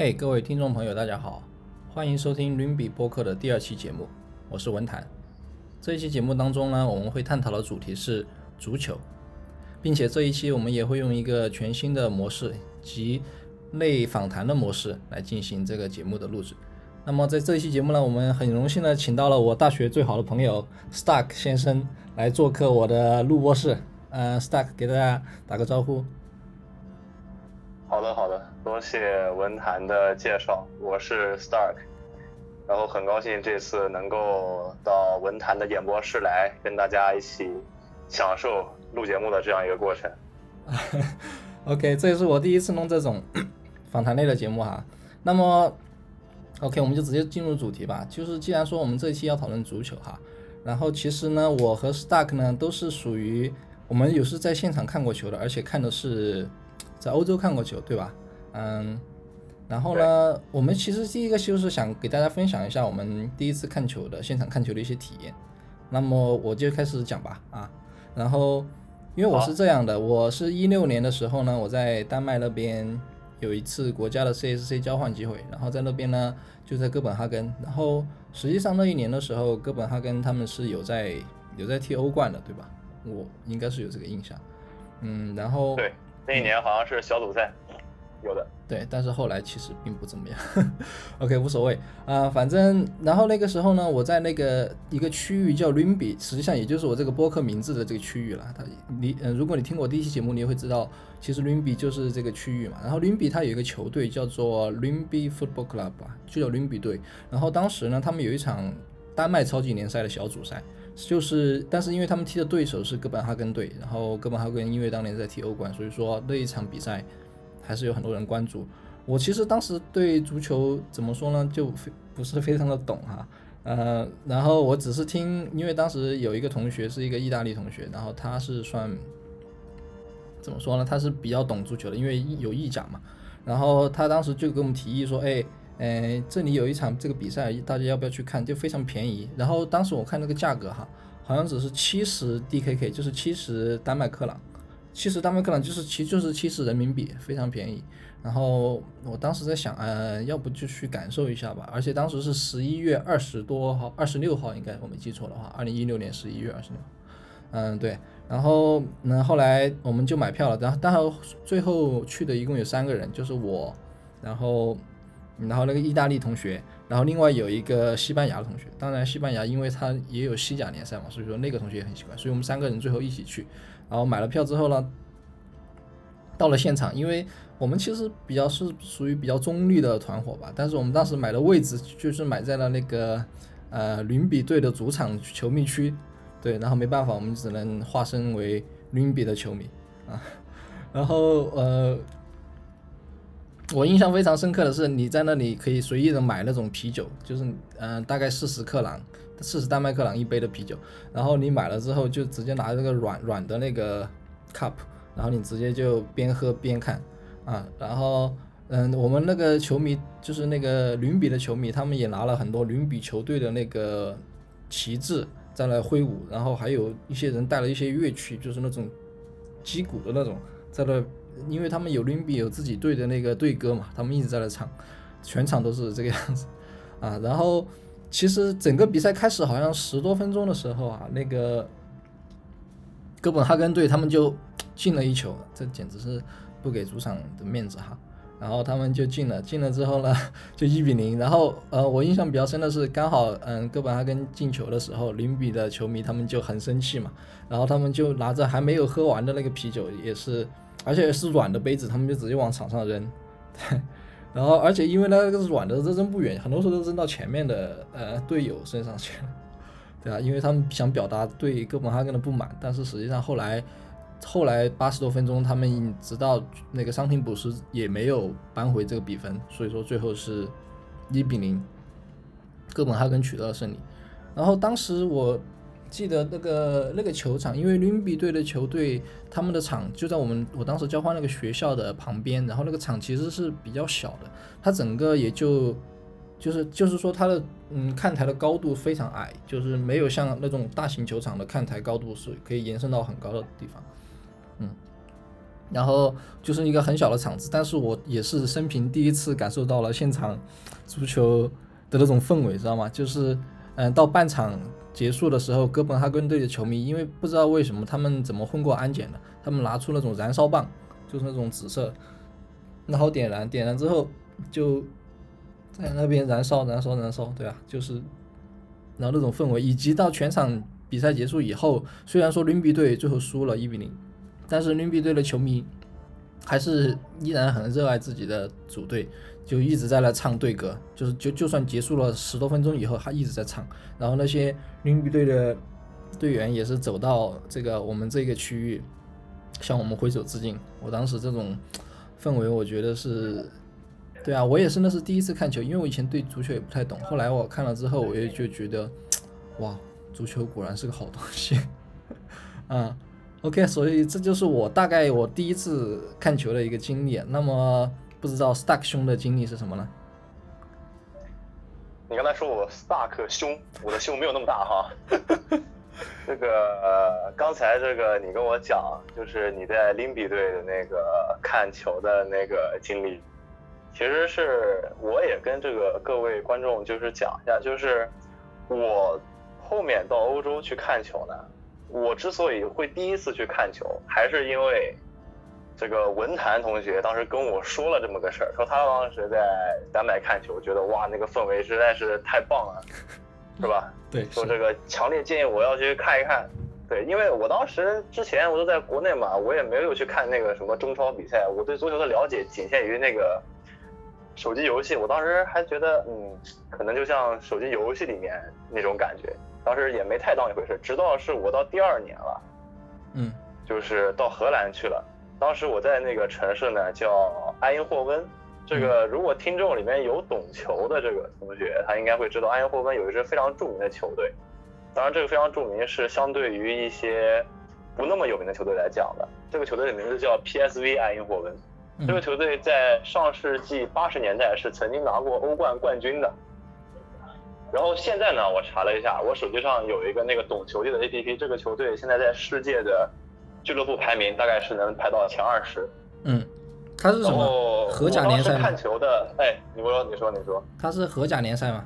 嘿，各位听众朋友，大家好，欢迎收听伦比播客的第二期节目，我是文坛。这一期节目当中呢，我们会探讨的主题是足球，并且这一期我们也会用一个全新的模式及类访谈的模式来进行这个节目的录制。那么在这一期节目呢，我们很荣幸的请到了我大学最好的朋友 Stark 先生来做客我的录播室。呃，Stark 给大家打个招呼。好的，好，多谢文坛的介绍，我是 Stark，然后很高兴这次能够到文坛的演播室来跟大家一起享受录节目的这样一个过程。OK，这也是我第一次弄这种 访谈类的节目哈。那么，OK，我们就直接进入主题吧。就是既然说我们这一期要讨论足球哈，然后其实呢，我和 Stark 呢都是属于我们有是在现场看过球的，而且看的是在欧洲看过球，对吧？嗯，然后呢，我们其实第一个就是想给大家分享一下我们第一次看球的现场看球的一些体验。那么我就开始讲吧啊，然后因为我是这样的，我是一六年的时候呢，我在丹麦那边有一次国家的 CSC 交换机会，然后在那边呢就在哥本哈根，然后实际上那一年的时候，哥本哈根他们是有在有在踢欧冠的，对吧？我应该是有这个印象，嗯，然后对，那一年好像是小组赛，有的。对，但是后来其实并不怎么样。OK，无所谓啊、反正然后那个时候呢，我在那个一个区域叫伦比，实际上也就是我这个播客名字的这个区域了。它你呃，如果你听过第一期节目，你也会知道，其实伦比就是这个区域嘛。然后伦比它有一个球队叫做伦比 Football Club 吧，就叫伦比队。然后当时呢，他们有一场丹麦超级联赛的小组赛。就是，但是因为他们踢的对手是哥本哈根队，然后哥本哈根因为当年在踢欧冠，所以说那一场比赛还是有很多人关注。我其实当时对足球怎么说呢，就非不是非常的懂哈，呃，然后我只是听，因为当时有一个同学是一个意大利同学，然后他是算怎么说呢，他是比较懂足球的，因为有意甲嘛，然后他当时就给我们提议说，哎，呃，这里有一场这个比赛，大家要不要去看？就非常便宜。然后当时我看那个价格哈，好像只是七十 DKK，就是七十丹麦克朗，七十丹麦克朗就是其实就是七十人民币，非常便宜。然后我当时在想，呃，要不就去感受一下吧。而且当时是十一月二十多号，二十六号应该我没记错的话，二零一六年十一月二十六。嗯，对。然后那后来我们就买票了，然后当然最后去的一共有三个人，就是我，然后然后那个意大利同学，然后另外有一个西班牙的同学。当然西班牙因为他也有西甲联赛嘛，所以说那个同学也很喜欢，所以我们三个人最后一起去。然后买了票之后呢，到了现场，因为我们其实比较是属于比较中立的团伙吧，但是我们当时买的位置就是买在了那个呃伦比队的主场球迷区，对，然后没办法，我们只能化身为伦比的球迷啊。然后呃，我印象非常深刻的是，你在那里可以随意的买那种啤酒，就是嗯、大概四十克朗，四十丹麦克朗一杯的啤酒，然后你买了之后就直接拿这个软软的那个 cup，然后你直接就边喝边看啊，然后嗯，我们那个球迷就是那个伦比的球迷，他们也拿了很多伦比球队的那个旗帜在那挥舞，然后还有一些人带了一些乐器，就是那种击鼓的那种，在那，因为他们有伦比有自己队的那个队歌嘛，他们一直在那唱，全场都是这个样子啊。然后其实整个比赛开始好像十多分钟的时候啊，那个哥本哈根队他们就进了一球，这简直是不给主场的面子哈。然后他们就进了，进了之后呢，就一比零。然后呃，我印象比较深的是，刚好嗯，哥本哈根进球的时候，零比的球迷他们就很生气嘛，然后他们就拿着还没有喝完的那个啤酒，也是，而且是软的杯子，他们就直接往场上扔。然后而且因为那个软的，这扔不远，很多时候都扔到前面的呃队友身上去了。对啊，因为他们想表达对哥本哈根的不满，但是实际上后来。后来八十多分钟，他们直到那个伤停补时也没有扳回这个比分，所以说最后是一比零，哥本哈根取得了胜利。然后当时我记得那个那个球场，因为伦比队的球队他们的场就在我们我当时交换那个学校的旁边，然后那个场其实是比较小的，它整个也就就是就是说它的嗯看台的高度非常矮，就是没有像那种大型球场的看台高度是可以延伸到很高的地方。嗯然后就是一个很小的场子，但是我也是生平第一次感受到了现场足球的那种氛围，知道吗？就是嗯，到半场结束的时候，哥本哈根队的球迷因为不知道为什么他们怎么混过安检的，他们拿出那种燃烧棒，就是那种紫色，然后点燃，点燃之后就在那边燃烧，燃烧，燃烧，对吧？就是然后那种氛围，以及到全场比赛结束以后，虽然说伦比队最后输了一比零。但是伦比队的球迷还是依然很热爱自己的主队，就一直在那唱队歌，就是就就算结束了十多分钟以后，他一直在唱。然后那些伦比队的队员也是走到这个我们这个区域，向我们挥手致敬。我当时这种氛围，我觉得是，对啊，我也是那是第一次看球，因为我以前对足球也不太懂。后来我看了之后，我也就觉得，哇，足球果然是个好东西，啊。OK，所以这就是我大概我第一次看球的一个经历。那么不知道 Stark 兄的经历是什么呢？你刚才说我 Stark 胸，我的胸没有那么大哈。这个刚才这个你跟我讲，就是你在林比队的那个看球的那个经历，其实是我也跟这个各位观众就是讲一下，就是我后面到欧洲去看球呢。我之所以会第一次去看球，还是因为这个文坛同学当时跟我说了这么个事儿，说他当时在丹麦看球，觉得哇那个氛围实在是太棒了，是吧？对，说这个强烈建议我要去看一看。对，因为我当时之前我都在国内嘛，我也没有去看那个什么中超比赛，我对足球的了解仅限于那个手机游戏。我当时还觉得，嗯，可能就像手机游戏里面那种感觉。当时也没太当一回事，直到是我到第二年了，嗯，就是到荷兰去了。当时我在那个城市呢，叫埃因霍温。这个如果听众里面有懂球的这个同学，他应该会知道埃因霍温有一支非常著名的球队。当然，这个非常著名是相对于一些不那么有名的球队来讲的。这个球队的名字叫 PSV 埃因霍温。这个球队在上世纪八十年代是曾经拿过欧冠冠军的。然后现在呢，我查了一下，我手机上有一个那个懂球帝的 APP，这个球队现在在世界的俱乐部排名大概是能排到前二十。嗯，他是什么？荷甲联赛看球的，哎，你说，你说，你说。他是荷甲联赛吗？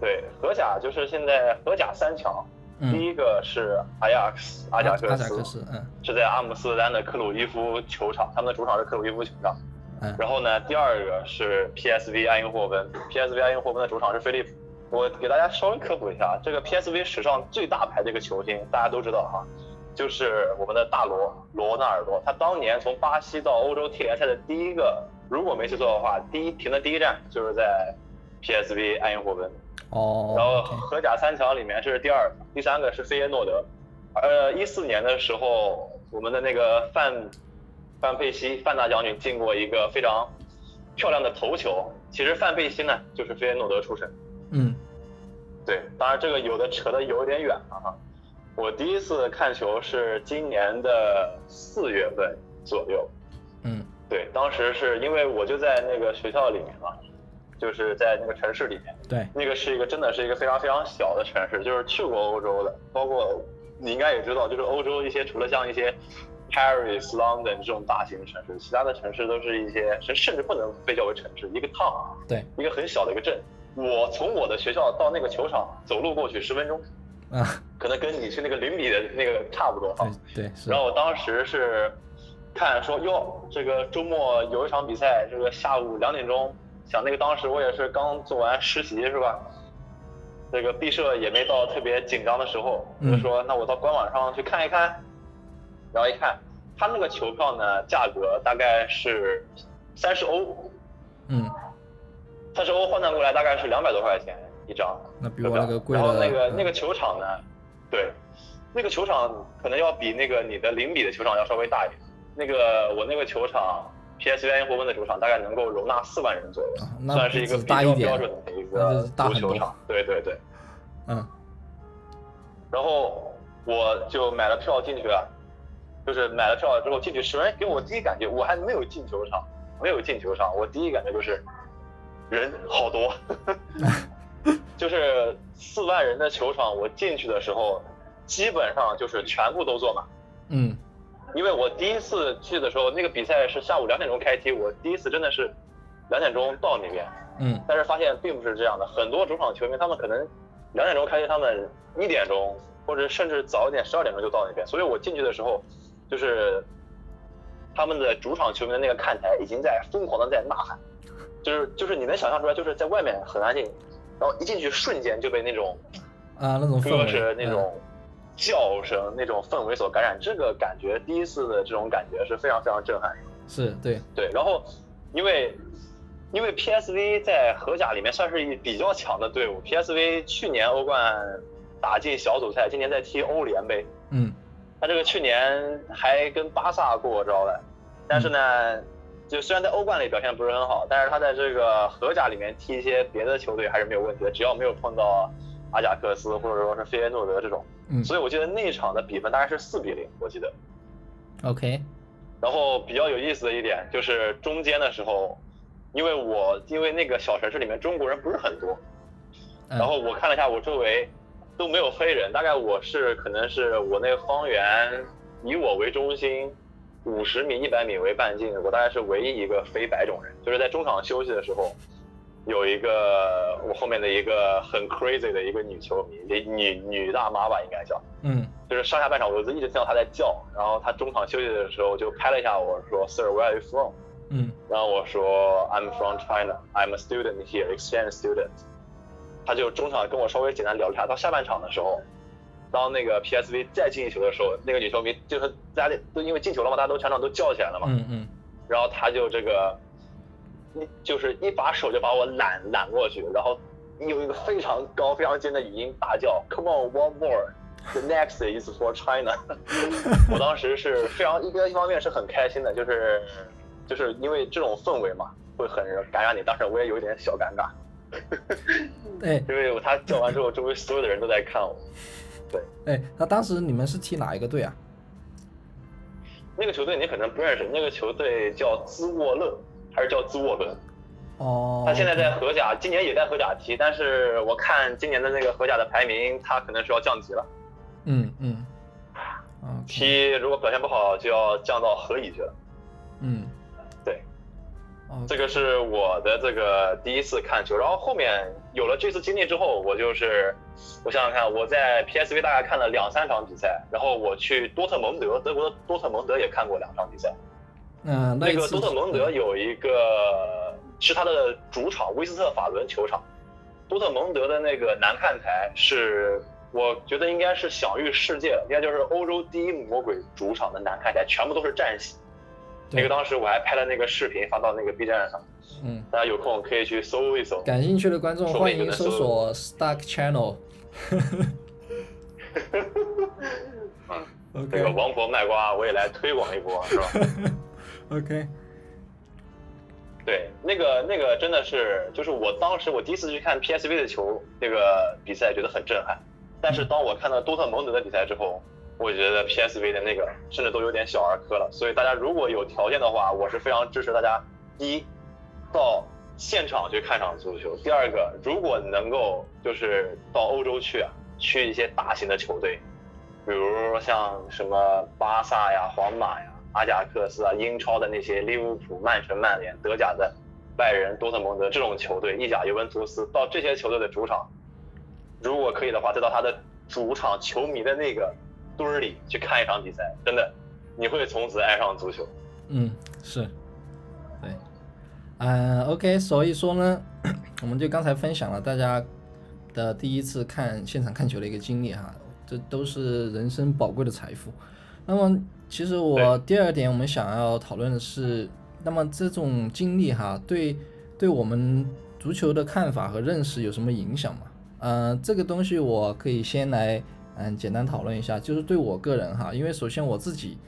对，荷甲就是现在荷甲三强，嗯第一个是阿亚克斯，阿贾克斯，嗯，是在阿姆斯特丹的克鲁伊夫球场，他们的主场是克鲁伊夫球场。嗯然后呢，第二个是 PSV 埃因霍温，PSV 埃因霍温的主场是菲利普。我给大家稍微科普一下，这个 PSV 史上最大牌的一个球星，大家都知道哈，就是我们的大罗罗纳尔多。他当年从巴西到欧洲踢联赛的第一个，如果没记错的话，第一停的第一站就是在 PSV 埃因霍温。哦。然后荷甲三强里面这是第二，第三个是费耶诺德。呃，一四年的时候，我们的那个范。范佩西，范大将军进过一个非常漂亮的头球。其实范佩西呢，就是费耶诺德出身。嗯，对，当然这个有的扯得有点远了哈。我第一次看球是今年的四月份左右。嗯，对，当时是因为我就在那个学校里面嘛，就是在那个城市里面。对，那个是一个真的是一个非常非常小的城市，就是去过欧洲的，包括你应该也知道，就是欧洲一些除了像一些。Paris、London 这种大型城市，其他的城市都是一些，甚甚至不能被叫为城市，一个 town，对，一个很小的一个镇。我从我的学校到那个球场走路过去十分钟，啊，可能跟你去那个零比的那个差不多哈。对，然后我当时是看说哟，这个周末有一场比赛，这个下午两点钟，想那个当时我也是刚做完实习是吧？这个毕设也没到特别紧张的时候，就说那我到官网上去看一看。然后一看，他那个球票呢，价格大概是三十欧，嗯，三十欧换算过来大概是两百多块钱一张，那比我那个贵。然后那个那个球场呢，对，那个球场可能要比那个你的零比的球场要稍微大一点。那个我那个球场，PSV 埃因霍温的球场大概能够容纳四万人左右，算是一个比较标准的一个足球场。对对对，嗯。然后我就买了票进去了。就是买了票之后进去，首先给我第一感觉，我还没有进球场，没有进球场，我第一感觉就是人好多，就是四万人的球场，我进去的时候基本上就是全部都坐满，嗯，因为我第一次去的时候，那个比赛是下午两点钟开踢，我第一次真的是两点钟到那边，嗯。但是发现并不是这样的，很多主场球迷他们可能两点钟开踢，他们一点钟或者甚至早一点十二点钟就到那边，所以我进去的时候，就是他们的主场球迷的那个看台已经在疯狂的在呐喊，就是就是你能想象出来，就是在外面很安静，然后一进去瞬间就被那种啊，那种氛歌围，声那种叫声、那种氛围所感染，这个感觉第一次的这种感觉是非常非常震撼。嗯是对，对，然后因为因为 PSV 在荷甲里面算是一比较强的队伍，PSV 去年欧冠打进小组赛，今年在踢欧联杯。嗯他这个去年还跟巴萨过过招了，但是呢，就虽然在欧冠里表现不是很好，但是他在这个荷甲里面踢一些别的球队还是没有问题的，只要没有碰到阿贾克斯或者说是费耶诺德这种。嗯所以我记得那一场的比分大概是四比零，我记得。，OK，然后比较有意思的一点就是中间的时候，因为我因为那个小城市里面中国人不是很多，嗯然后我看了一下我周围都没有黑人，大概我是可能是我那个方圆以我为中心，五十米、一百米为半径，我大概是唯一一个非白种人，就是在中场休息的时候。有一个我后面的一个很 crazy 的一个女球迷，女女女大妈吧，应该叫，嗯就是上下半场我就一直听到她在叫，然后她中场休息的时候就拍了一下我说 Sir where are you from？嗯然后我说 I'm from China, I'm a student here, exchange student。她就中场跟我稍微简单聊了一下，到下半场的时候，当那个 PSV 再进一球的时候，那个女球迷就是大家都因为进球了嘛，大家都全场都叫起来了嘛，嗯嗯然后他就这个，一就是一把手就把我揽揽过去，然后用一个非常高非常尖的语音大叫 Come on, one more。The next is for China。我当时是非常一个一方面是很开心的，就是就是因为这种氛围嘛，会很感染你。当时我也有一点小尴尬，对 因为他叫完之后，周围所有的人都在看我。哎，那当时你们是踢哪一个队啊？那个球队你可能不认识，那个球队叫兹沃勒还是叫兹沃伦？哦，他现在在荷甲，今年也在荷甲踢，但是我看今年的那个荷甲的排名，他可能是要降级了。嗯嗯，OK，踢如果表现不好，就要降到荷乙去了。嗯，这个是我的这个第一次看球，然后后面有了这次经历之后，我就是我想想看，我在 PSV 大概看了两三场比赛，然后我去多特蒙德，德国的多特蒙德也看过两场比赛。嗯，那个多特蒙德有一个是他的主场威斯特法伦球场，多特蒙德的那个南看台是我觉得应该是享誉世界了，应该就是欧洲第一魔鬼主场的南看台，全部都是战旗。对那个当时我还拍了那个视频发到那个 B 站上，嗯，大家有空可以去搜一搜。感兴趣的观众欢迎搜搜索 Stark Channel。嗯，这个王婆卖瓜我也来推广一波，是吧？OK，对，那个那个真的是，就是我当时我第一次去看 PSV 的球那个比赛，觉得很震撼。但是当我看到多特蒙德的比赛之后，我觉得 PSV 的那个甚至都有点小儿科了。所以大家如果有条件的话，我是非常支持大家，一，到现场去看场足球；第二个，如果能够就是到欧洲去啊，去一些大型的球队，比如像什么巴萨呀、皇马呀、阿贾克斯啊、英超的那些利物浦、曼城、曼联、德甲的拜仁、多特蒙德这种球队，意甲尤文图斯，到这些球队的主场，如果可以的话，再到他的主场球迷的那个堆儿里去看一场比赛，真的，你会从此爱上足球。嗯，是，对，嗯，OK，所以说呢，我们就刚才分享了大家的第一次看现场看球的一个经历哈，这都是人生宝贵的财富。那么，其实我第二点我们想要讨论的是，那么这种经历哈，对对我们足球的看法和认识有什么影响吗？嗯、这个东西我可以先来嗯简单讨论一下，就是对我个人哈，因为首先我自己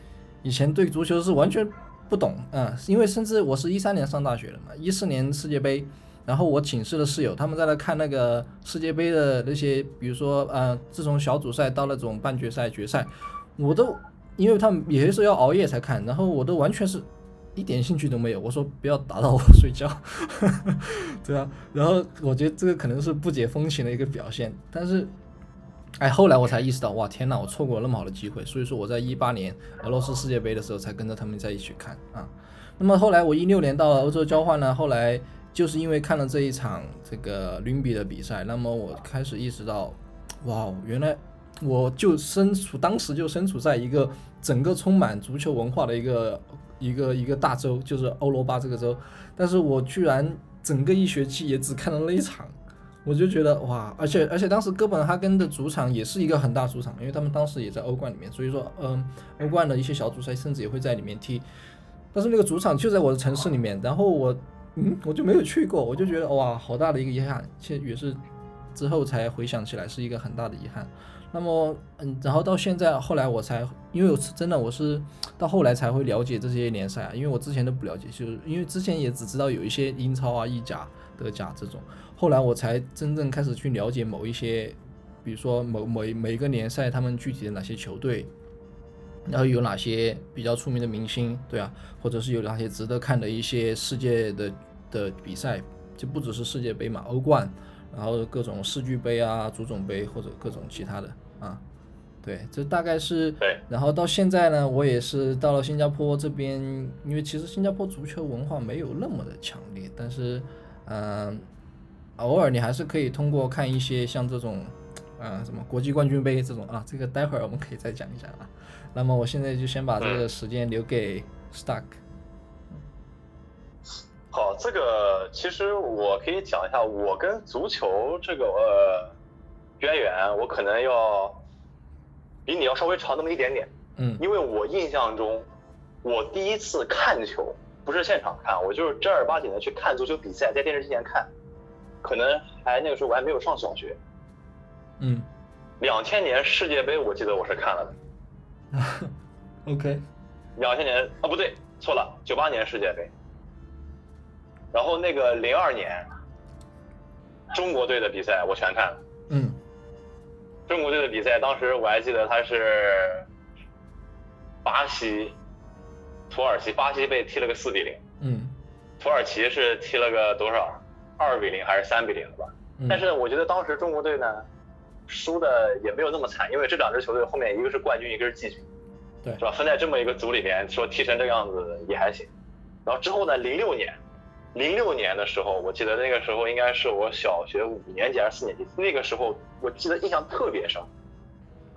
以前对足球是完全不懂，嗯，因为甚至我是一三年上大学的嘛，一四年世界杯，然后我寝室的室友他们在那看那个世界杯的那些，比如说呃，自从小组赛到那种半决赛、决赛，我都因为他们有些时候要熬夜才看，然后我都完全是一点兴趣都没有。我说不要打扰我睡觉，对啊，然后我觉得这个可能是不解风情的一个表现，但是哎，后来我才意识到，哇，天呐，我错过了那么好的机会。所以说我在一八年俄罗斯世界杯的时候才跟着他们在一起看啊。那么后来我一六年到了欧洲交换呢，后来就是因为看了这一场这个伦比的比赛，那么我开始意识到，哇，原来我就身处当时就身处在一个整个充满足球文化的一个一个一个大洲，就是欧罗巴这个州，但是我居然整个一学期也只看了那一场。我就觉得哇，而且而且当时哥本哈根的主场也是一个很大主场，因为他们当时也在欧冠里面，所以说嗯，欧冠的一些小组赛甚至也会在里面踢。但是那个主场就在我的城市里面，然后我嗯我就没有去过，我就觉得哇，好大的一个遗憾，其实也是之后才回想起来是一个很大的遗憾。那么嗯，然后到现在后来我才，因为我是真的我是到后来才会了解这些联赛啊，因为我之前都不了解，就是因为之前也只知道有一些英超啊、意甲、德甲这种。后来我才真正开始去了解某一些，比如说某某每一个联赛他们具体的哪些球队，然后有哪些比较出名的明星，对啊，或者是有哪些值得看的一些世界的的比赛，就不只是世界杯嘛，欧冠，然后各种世俱杯啊、足总杯或者各种其他的啊，对，这大概是。对。然后到现在呢，我也是到了新加坡这边，因为其实新加坡足球文化没有那么的强烈，但是，嗯。偶尔你还是可以通过看一些像这种，啊什么国际冠军杯这种啊，这个待会儿我们可以再讲一讲啊。那么我现在就先把这个时间留给 Stark。好，这个其实我可以讲一下我跟足球这个呃渊源，我可能要比你要稍微长那么一点点。嗯。因为我印象中，我第一次看球不是现场看，我就是正儿八经的去看足球比赛，在电视机前看。可能还那个时候我还没有上小学，嗯，两千年世界杯我记得我是看了的，OK，两千年啊不对错了九八年世界杯，然后那个零二年中国队的比赛我全看了，嗯，中国队的比赛当时我还记得他是巴西土耳其巴西被踢了个四比零，嗯，土耳其是踢了个多少？二比零还是三比零了吧，但是我觉得当时中国队呢，输的也没有那么惨，因为这两支球队后面一个是冠军，一个是季军，对，是吧？分在这么一个组里面，说踢成这个样子也还行。然后之后呢，零六年，零六年的时候，我记得那个时候应该是我小学五年级还是四年级，那个时候我记得印象特别深，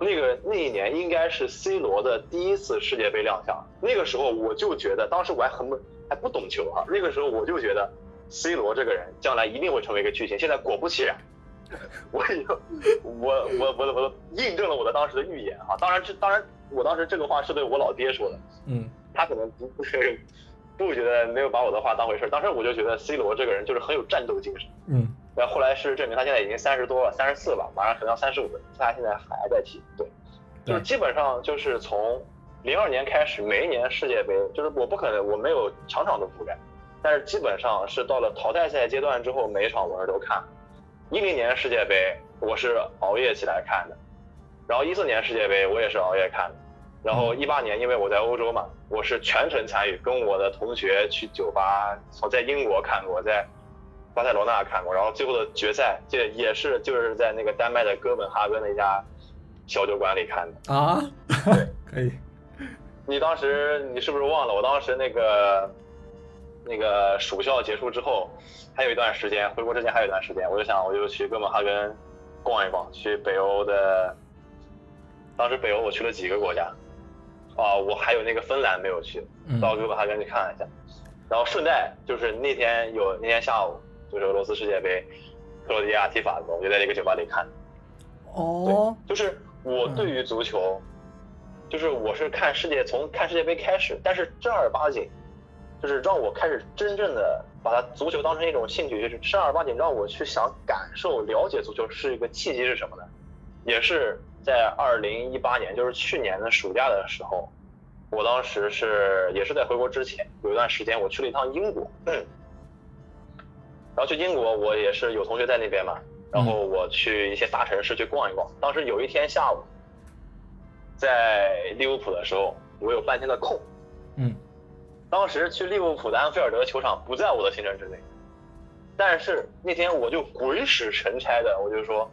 那个那一年应该是 C 罗的第一次世界杯亮相，那个时候我就觉得，当时我还很还不懂球哈，那个时候我就觉得。C 罗这个人将来一定会成为一个巨星。现在果不其然，我我我我我印证了我的当时的预言啊！当然这当然我当时这个话是对我老爹说的，嗯，他可能不不不觉得没有把我的话当回事。当时我就觉得 C 罗这个人就是很有战斗精神，嗯。然后后来是证明他现在已经三十多了，三十四吧，马上可能要三十五了，他现在还在踢。对，就是基本上就是从零二年开始，每一年世界杯，就是我不可能我没有场场都覆盖。但是基本上是到了淘汰赛阶段之后，每一场我是都看。一零年世界杯我是熬夜起来看的，然后一四年世界杯我也是熬夜看的，然后一八年因为我在欧洲嘛，我是全程参与，跟我的同学去酒吧，从在英国看过，在巴塞罗那看过，然后最后的决赛这也是就是在那个丹麦的哥本哈根的一家小酒馆里看的啊。对，可以。你当时你是不是忘了？我当时那个。那个暑校结束之后，还有一段时间，回国之前还有一段时间，我就想，我就去哥本哈根逛一逛，去北欧的。当时北欧我去了几个国家，啊，我还有那个芬兰没有去，到哥本哈根去看一下。然后顺带就是那天有那天下午就是俄罗斯世界杯，克罗地亚踢法国，我就在那个酒吧里看。哦。就是我对于足球，就是我是看世界从看世界杯开始，但是正儿八经。就是让我开始真正的把它足球当成一种兴趣，就是正儿八经让我去想感受、了解足球是一个契机是什么呢？也是在二零一八年，就是去年的暑假的时候，我当时是也是在回国之前有一段时间，我去了一趟英国，然后去英国我也是有同学在那边嘛，然后我去一些大城市去逛一逛。当时有一天下午，在利物浦的时候，我有半天的空，嗯。当时去利物浦的安菲尔德球场不在我的行程之内，但是那天我就鬼使神差的，我就说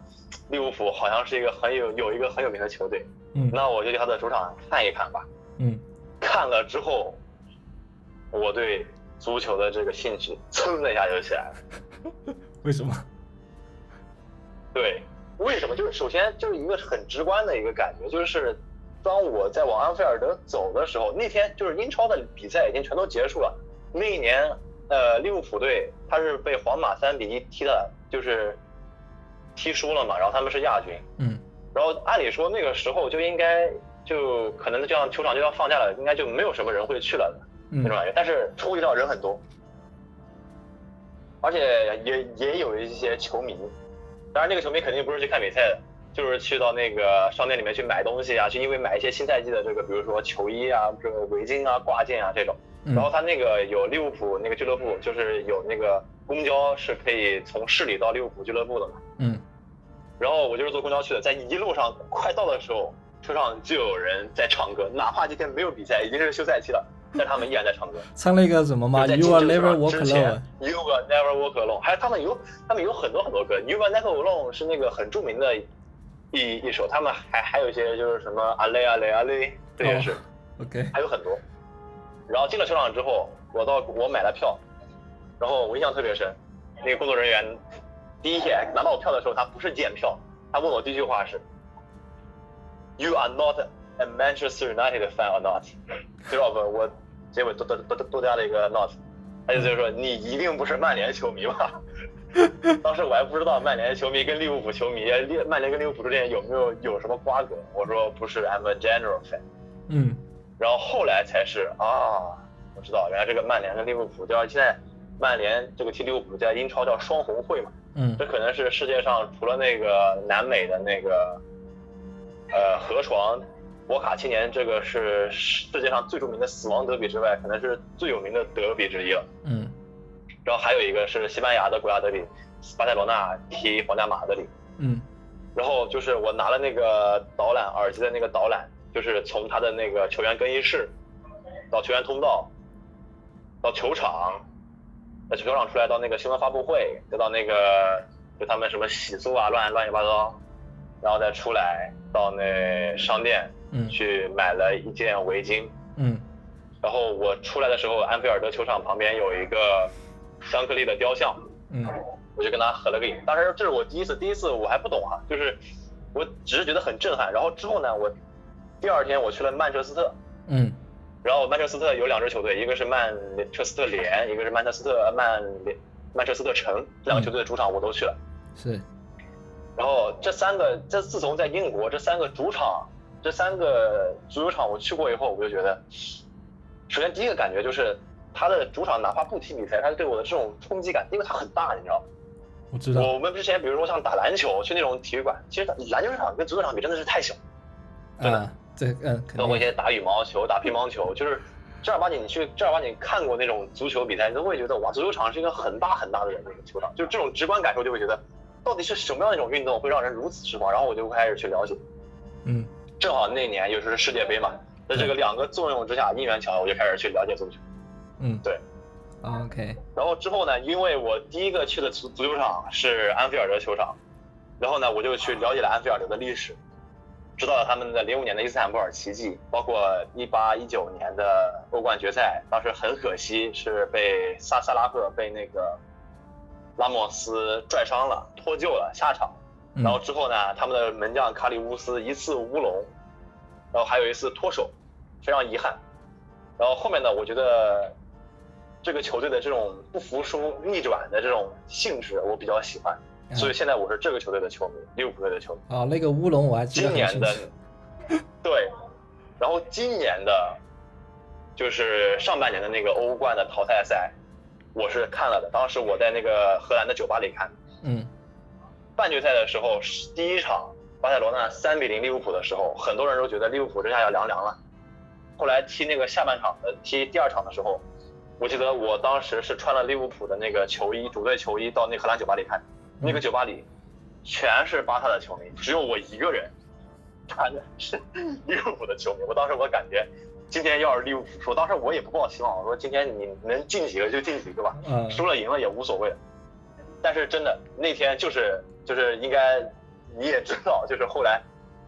利物浦好像是一个很有有一个很有名的球队，嗯那我就去他的主场看一看吧。嗯看了之后，我对足球的这个兴趣噌的一下就起来了。为什么？对，为什么？就是首先就是一个很直观的一个感觉，就是当我在往安菲尔德走的时候，那天就是英超的比赛已经全都结束了。那一年，呃，利物浦队他是被皇马三比一踢的，就是踢输了嘛，然后他们是亚军。嗯然后按理说那个时候就应该就可能就像球场就要放假了，应该就没有什么人会去了的。嗯那种感觉。但是出乎意料人很多，而且也也有一些球迷，当然那个球迷肯定不是去看比赛的，就是去到那个商店里面去买东西啊，去因为买一些新赛季的这个，比如说球衣啊、这个围巾啊、挂件啊这种。然后嗯他那个有利物浦那个俱乐部，就是有那个公交是可以从市里到利物浦俱乐部的嘛。嗯然后我就是坐公交去的，在一路上快到的时候，车上就有人在唱歌，哪怕今天没有比赛，已经是休赛期了，但他们依然在唱歌。唱那个什么吗？You will 球 never 场 walk alone。You will never walk alone，还有他们有他们有很多很多歌，You will never walk alone 是那个很著名的一一首，他们还还有一些就是什么阿雷阿雷阿雷，这也是、哦 OK。还有很多。然后进了球场之后，我到我买了票，然后我印象特别深，那个工作人员第一天拿到我票的时候，他不是检票，他问我第一句话是，You are not a Manchester United fan or not？知道不？我结尾多多多多加了一个 not，他意思就是说你一定不是曼联球迷吧？当时我还不知道曼联球迷跟利物浦球迷，曼联跟利物浦之间有没有有什么瓜葛。我说不是，I'm a general fan。嗯然后后来才是啊，我知道原来这个曼联跟利物浦叫现在曼联这个踢利物浦在英超叫双红会嘛，嗯这可能是世界上除了那个南美的那个呃河床博卡青年这个是世界上最著名的死亡德比之外，可能是最有名的德比之一了。嗯然后还有一个是西班牙的国家德比，巴塞罗那踢皇家马德里。嗯。然后就是我拿了那个导览耳机的那个导览，就是从他的那个球员更衣室到球员通道，到球场，在球场出来到那个新闻发布会，再到那个就他们什么洗漱啊乱乱七八糟，然后再出来到那商店嗯去买了一件围巾，嗯。然后我出来的时候，安菲尔德球场旁边有一个香克利的雕像，嗯。我就跟他合了个影。当时这是我第一次，第一次我还不懂哈、就是我只是觉得很震撼。然后之后呢，我第二天我去了曼彻斯特，嗯。然后曼彻斯特有两支球队，一个是曼彻斯特联，一个是曼彻斯特曼联曼彻斯特城，这两个球队的主场我都去了。是。然后这三个，这自从在英国这三个主场，这三个足球场我去过以后，我就觉得，首先第一个感觉就是他的主场哪怕不踢比赛，他对我的这种冲击感，因为它很大，你知道吗？我知道我们之前比如说像打篮球，去那种体育馆，其实篮球场跟足球场比真的是太小。真的啊这嗯包括一些打羽毛球、打乒乓球，就是正儿八经你去正儿八经看过那种足球比赛，你都会觉得哇，足球场是一个很大很大的那个球场，就是这种直观感受就会觉得，到底是什么样的一种运动会让人如此痴狂？然后我就开始去了解，嗯正好那年又是世界杯嘛，在这个两个作用之下，因缘巧合我就开始去了解足球。嗯对 OK 然后之后呢，因为我第一个去的足足球场是安菲尔德球场，然后呢，我就去了解了安菲尔德的历史，知道了他们的零五年的伊斯坦布尔奇迹，包括一八一九年的欧冠决赛，当时很可惜是被萨萨拉赫被那个拉莫斯拽伤了，脱臼了，下场。嗯然后之后呢，他们的门将卡里乌斯一次乌龙，然后还有一次脱手，非常遗憾。然后后面呢，我觉得这个球队的这种不服输、逆转的这种性质，我比较喜欢，嗯所以现在我是这个球队的球迷，利物浦队的球迷。啊那个乌龙我还记得今年的对，然后今年的，就是上半年的那个欧冠的淘汰赛，我是看了的，当时我在那个荷兰的酒吧里看。嗯半决赛的时候，第一场巴塞罗那三比零利物浦的时候，很多人都觉得利物浦这下要凉凉了。后来踢那个下半场的踢第二场的时候，我记得我当时是穿了利物浦的那个球衣，主队球衣到那荷兰酒吧里看，那个酒吧里全是巴萨的球迷，只有我一个人穿的是利物浦的球迷。我当时我感觉，今天要是利物浦输，当时我也不抱希望，我说今天你能进几个就进几个吧，啊输了赢了也无所谓。但是真的那天就是就是应该你也知道，就是后来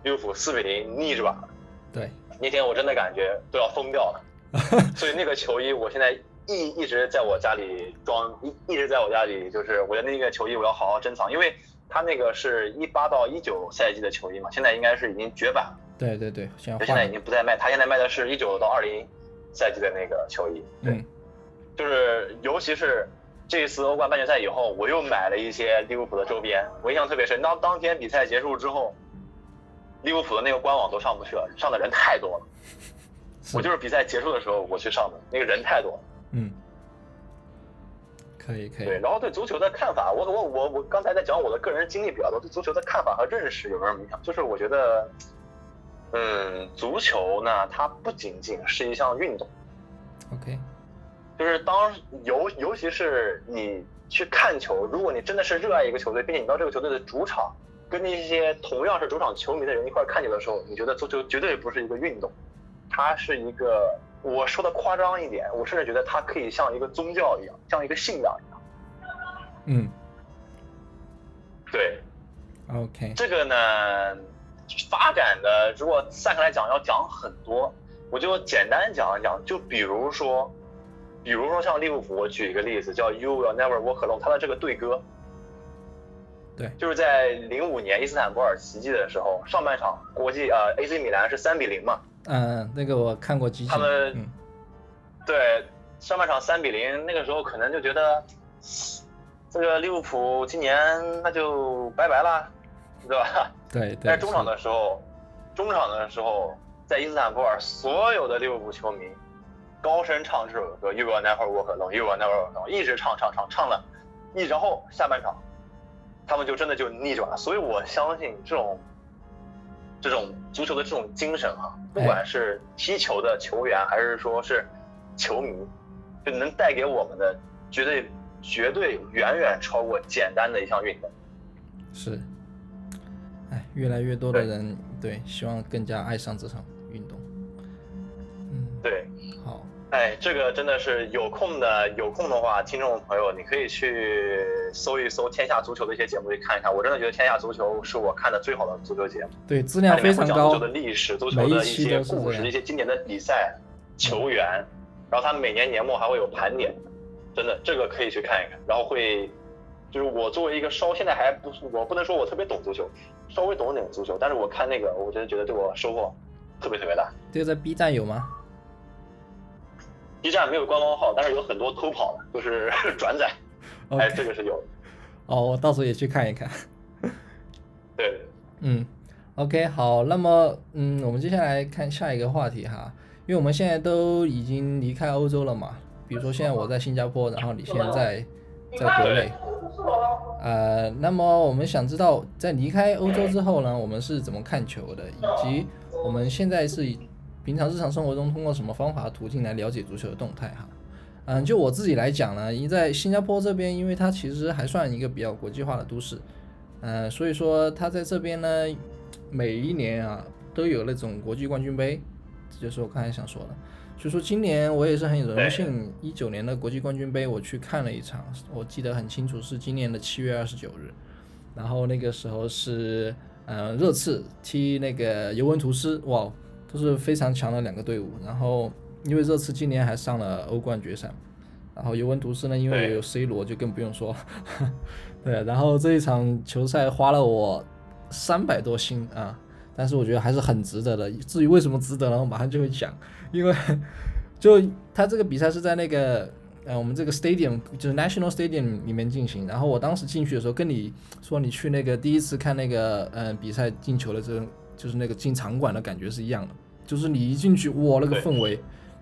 利物浦四比零逆转了。对，那天我真的感觉都要疯掉了。所以那个球衣我现在一一直在我家里装，一一直在我家里，就是我的那个球衣我要好好珍藏，因为它那个是一八到一九赛季的球衣嘛，现在应该是已经绝版了。对对对，现在现在已经不再卖，他现在卖的是一九到二零赛季的那个球衣。对，就是尤其是这一次欧冠半决赛以后，我又买了一些利物浦的周边，我印象特别深。当当天比赛结束之后，利物浦的那个官网都上不去了，上的人太多了。我就是比赛结束的时候我去上的，那个人太多。嗯，可以可以。对，然后对足球的看法，我我我我刚才在讲我的个人经历比较多，对足球的看法和认识有没有什么影响？就是我觉得，嗯，足球呢，它不仅仅是一项运动。OK。就是当尤尤其是你去看球，如果你真的是热爱一个球队，并且你到这个球队的主场，跟那些同样是主场球迷的人一块看球的时候，你觉得足球绝对不是一个运动。它是一个，我说的夸张一点，我甚至觉得它可以像一个宗教一样，像一个信仰一样。嗯，对。OK。这个呢，发展的如果散开来讲，要讲很多，我就简单讲一讲。就比如说，比如说像利物浦，我举一个例子，叫 You Will Never Walk Alone，它的这个队歌。对。就是在零五年伊斯坦布尔奇迹的时候，上半场国际呃 AC 米兰是三比零嘛。嗯，那个我看过几集。他们对上半场三比零，那个时候可能就觉得这个利物浦今年那就拜拜了，对吧？对。在中场的时候，中场的时候，在伊斯坦布尔，所有的利物浦球迷高声唱这首歌，You will never walk alone，You will never walk alone，一直唱唱唱唱了，一然后下半场他们就真的就逆转了，所以我相信这种。这种足球的这种精神啊，不管是踢球的球员还是说是球迷，就能带给我们的绝对绝对远远超过简单的一项运动。是，哎，越来越多的人对希望更加爱上这场运动。嗯，对。哎，这个真的是有空的，有空的话，听众朋友，你可以去搜一搜《天下足球》的一些节目去看一看。我真的觉得《天下足球》是我看的最好的足球节目。对，质量非常高。足球的历史、足球的一些故事、一些经典的比赛、球员，然后他每年年末还会有盘点，真的，这个可以去看一看。然后会，就是我作为一个稍现在还不，我不能说我特别懂足球，稍微懂点足球，但是我看那个，我真的觉得对我收获特别特别大。这个在 B 站有吗？B 站没有官方号，但是有很多偷跑的，就是 转载。哎，这个是有。哦，我到时候也去看一看。对。嗯，OK，好，那么，嗯，我们接下来看下一个话题哈，因为我们现在都已经离开欧洲了嘛，比如说现在我在新加坡，然后你现在在国内，呃，那么我们想知道，在离开欧洲之后呢，我们是怎么看球的，以及我们现在是。平常日常生活中通过什么方法途径来了解足球的动态哈？嗯，就我自己来讲呢，因在新加坡这边，因为它其实还算一个比较国际化的都市，嗯，所以说它在这边呢，每一年啊都有那种国际冠军杯，这就是我刚才想说的。所以说今年我也是很荣幸，一九年的国际冠军杯我去看了一场，我记得很清楚是今年的七月二十九日，然后那个时候是嗯热刺踢那个尤文图斯，哇！都是非常强的两个队伍，然后因为热刺今年还上了欧冠决赛，然后尤文图斯呢，因为有 C 罗就更不用说，对，然后这一场球赛花了我三百多星啊，但是我觉得还是很值得的。至于为什么值得呢，我马上就会讲，因为就他这个比赛是在那个呃我们这个 stadium 就是 National Stadium 里面进行，然后我当时进去的时候跟你说你去那个第一次看那个嗯比赛进球的这种。就是那个进场馆的感觉是一样的，就是你一进去，哇，那个氛围，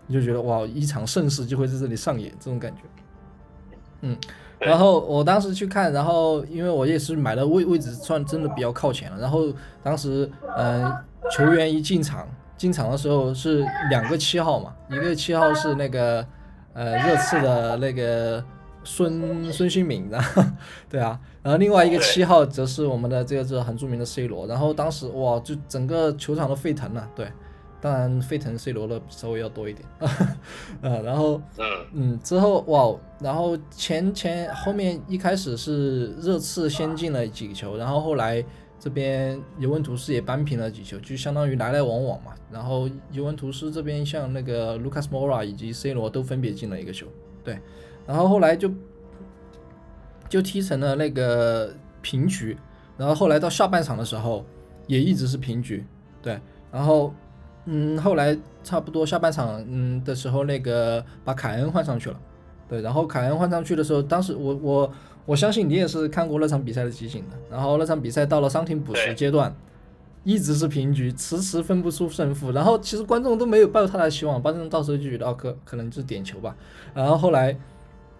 你就觉得哇，一场盛世就会在这里上演这种感觉。嗯，然后我当时去看，然后因为我也是买的位位置算真的比较靠前了，然后当时嗯，球员一进场，进场的时候是两个七号嘛，一个七号是那个呃热刺的那个。孙孙兴敏，然 后对啊，然后另外一个七号则是我们的这个这很著名的 C 罗，然后当时哇，就整个球场都沸腾了，对，当然沸腾 C 罗的稍微要多一点，呃，然后嗯嗯之后哇，然后前前后面一开始是热刺先进了几个球，然后后来这边尤文图斯也扳平了几球，就相当于来来往往嘛。然后尤文图斯这边像那个卢卡斯莫拉以及 C 罗都分别进了一个球，对，然后后来就就踢成了那个平局，然后后来到下半场的时候也一直是平局，对，然后嗯后来差不多下半场嗯的时候那个把凯恩换上去了，对，然后凯恩换上去的时候，当时我我我相信你也是看过那场比赛的集锦的，然后那场比赛到了伤停补时阶段。一直是平局，迟迟分不出胜负。然后其实观众都没有抱太大希望，观众到时候就觉得哦，可可能就是点球吧。然后后来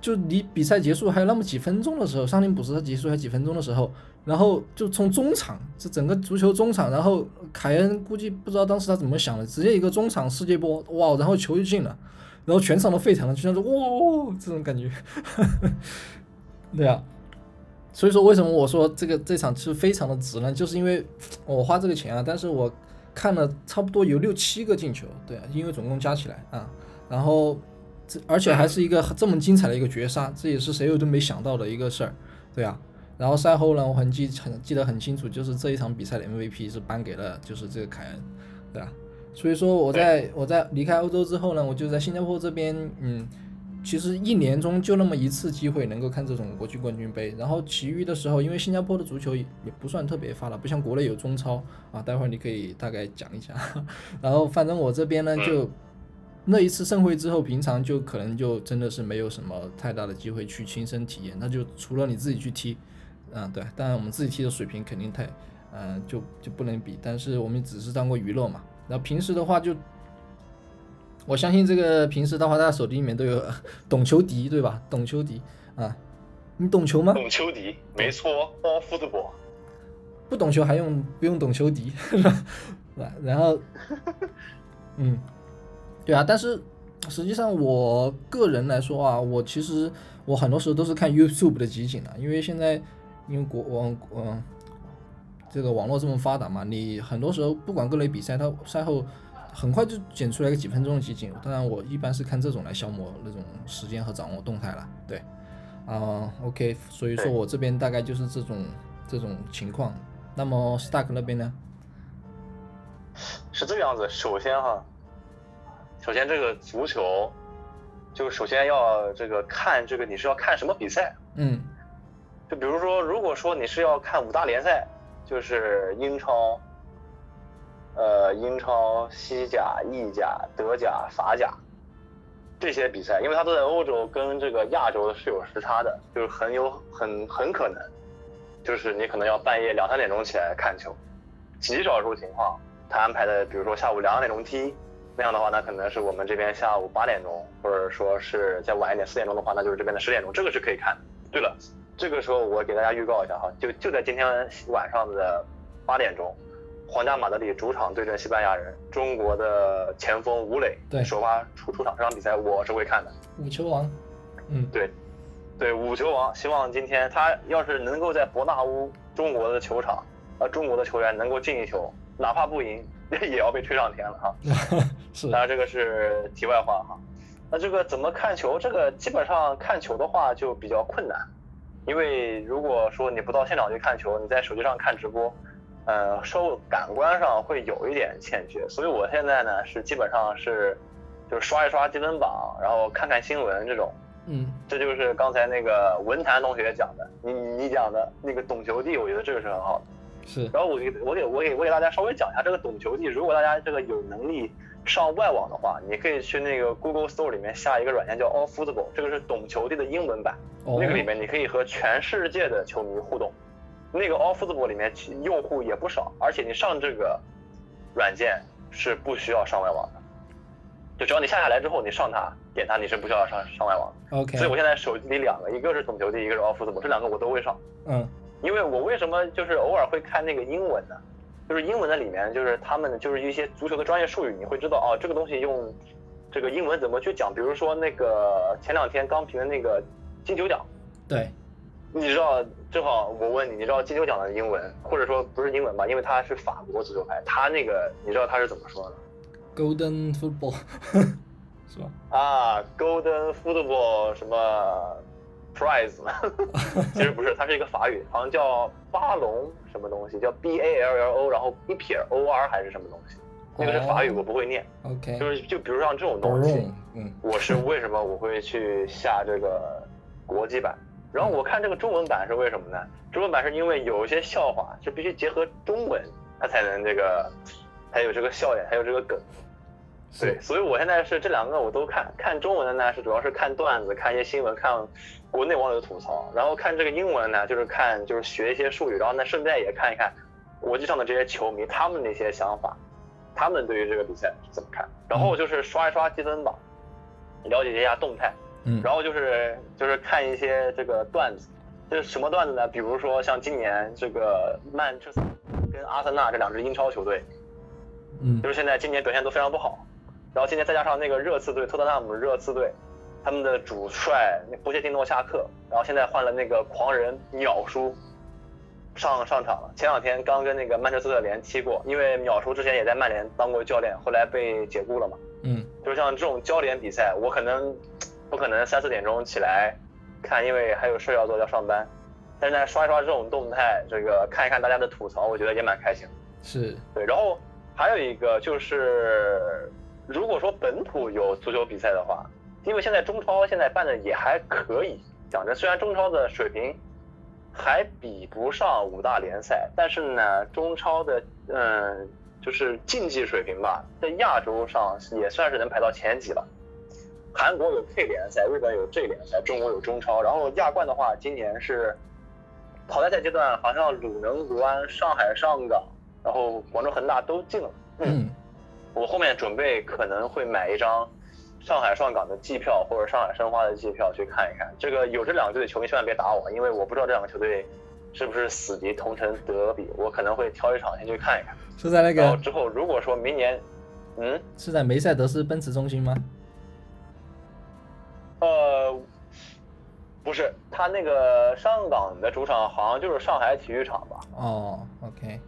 就离比赛结束还有那么几分钟的时候，伤停补时结束还几分钟的时候，然后就从中场，这整个足球中场，然后凯恩估计不知道当时他怎么想的，直接一个中场世界波，哇，然后球就进了，然后全场都沸腾了，就像是哇这种感觉，对啊。所以说，为什么我说这个这场是非常的值呢？就是因为我花这个钱啊，但是我看了差不多有六七个进球，对啊，因为总共加起来啊，然后这而且还是一个这么精彩的一个绝杀，这也是谁都没想到的一个事儿，对啊。然后赛后呢，我很记很记得很清楚，就是这一场比赛的 MVP 是颁给了就是这个凯恩，对啊。所以说我在我在离开欧洲之后呢，我就在新加坡这边，嗯。其实一年中就那么一次机会能够看这种国际冠军杯，然后其余的时候，因为新加坡的足球也不算特别发达，不像国内有中超啊，待会儿你可以大概讲一下。然后反正我这边呢，就那一次盛会之后，平常就可能就真的是没有什么太大的机会去亲身体验，那就除了你自己去踢，嗯对，当然我们自己踢的水平肯定太，呃就就不能比，但是我们只是当过娱乐嘛。那平时的话就。我相信这个平时的话，大家手机里面都有懂球迪，对吧？懂球迪啊，你懂球吗？懂球迪，没错，包夫子博。不懂球还用不用懂球敌，是吧？然后，嗯，对啊，但是实际上我个人来说啊，我其实我很多时候都是看 YouTube 的集锦的，因为现在因为国网嗯这个网络这么发达嘛，你很多时候不管各类比赛，它赛后。很快就剪出来个几分钟的集锦，当然我一般是看这种来消磨那种时间和掌握动态了。对，啊、o k 所以说我这边大概就是这种这种情况。那么 Stark 那边呢？是这个样子，首先哈，首先这个足球，就首先要这个看这个你是要看什么比赛，嗯就比如说，如果说你是要看五大联赛，就是英超。呃，英超、西甲、意甲、德甲、法甲这些比赛，因为它都在欧洲，跟这个亚洲是有时差的，就是很有很很可能，就是你可能要半夜两三点钟起来看球。极少数情况，他安排的，比如说下午两点钟踢，那样的话，那可能是我们这边下午八点钟，或者说是再晚一点四点钟的话，那就是这边的十点钟，这个是可以看。对了，这个时候我给大家预告一下哈，就就在今天晚上的八点钟。皇家马德里主场对阵西班牙人，中国的前锋吴磊对首发出出场，这场比赛我是会看的。五球王，嗯，对，对五球王，希望今天他要是能够在伯纳乌中国的球场，呃，中国的球员能够进一球，哪怕不赢，也要被吹上天了哈。是，当然这个是题外话哈。那这个怎么看球？这个基本上看球的话就比较困难，因为如果说你不到现场去看球，你在手机上看直播。呃，受感官上会有一点欠缺，所以我现在呢是基本上是，就是刷一刷积分榜，然后看看新闻这种。嗯，这就是刚才那个文坛同学讲的，你你讲的那个懂球帝，我觉得这个是很好的。是。然后我给我给我给我给大家稍微讲一下这个懂球帝，如果大家这个有能力上外网的话，你可以去那个 Google Store 里面下一个软件叫 All Football，这个是懂球帝的英文版，哦、那个里面你可以和全世界的球迷互动。那个 All Football 里面用户也不少，而且你上这个软件是不需要上外网的，就只要你下下来之后，你上它点它，你是不需要上上外网的。OK。所以我现在手机里两个，一个是懂球帝，一个是 OffFootball，这两个我都会上。嗯。因为我为什么就是偶尔会看那个英文呢？就是英文的里面就是他们就是一些足球的专业术语，你会知道哦，这个东西用这个英文怎么去讲。比如说那个前两天刚评的那个金球奖。对。你知道，正好我问你，你知道金球奖的英文，或者说不是英文吧，因为它是法国足球牌，它那个你知道它是怎么说的？Golden Football 是吧？啊，Golden Football 什么 Prize，其实不是，它是一个法语，好像叫巴龙什么东西，叫 B A L L O，然后一撇 O R 还是什么东西，那个是法语，我不会念。OK，就是就比如像这种东西嗯我是为什么我会去下这个国际版？然后我看这个中文版是为什么呢？中文版是因为有一些笑话是必须结合中文，它才能这个才有这个笑点，才有这个梗。对，所以我现在是这两个我都看，看中文的呢是主要是看段子，看一些新闻，看国内网友的吐槽，然后看这个英文呢就是看就是学一些术语，然后呢顺便也看一看国际上的这些球迷他们的一些想法，他们对于这个比赛是怎么看，然后就是刷一刷积分榜，了解一下动态，嗯。然后就是就是看一些这个段子，就是什么段子呢？比如说像今年这个曼彻斯特跟阿森纳这两支英超球队，嗯。就是现在今年表现都非常不好，然后今天再加上那个热刺队，托特纳姆热刺队，他们的主帅那波切蒂诺下课，然后现在换了那个狂人鸟叔上上场了。前两天刚跟那个曼彻斯特联踢过，因为鸟叔之前也在曼联当过教练，后来被解雇了嘛。嗯就是像这种焦点比赛，我可能不可能三四点钟起来看，因为还有事要做要上班。但是呢，刷一刷这种动态，这个看一看大家的吐槽，我觉得也蛮开心的。是对，然后还有一个就是，如果说本土有足球比赛的话，因为现在中超现在办的也还可以，讲真，虽然中超的水平还比不上五大联赛，但是呢，中超的嗯，就是竞技水平吧，在亚洲上也算是能排到前几了。韩国有 K 联赛，日本有 J 联赛，中国有中超，然后亚冠的话，今年是淘汰赛阶段，好像鲁能、国安、上海上港，然后广州恒大都进了。嗯我后面准备可能会买一张上海上港的季票或者上海申花的季票去看一看。这个有这两个队的球迷千万别打我，因为我不知道这两个球队是不是死敌同城德比，我可能会挑一场先去看一看。是在那个然后之后如果说明年，嗯，是在梅赛德斯奔驰中心吗？呃，不是，他那个上港的主场好像就是上海体育场吧？哦，OK，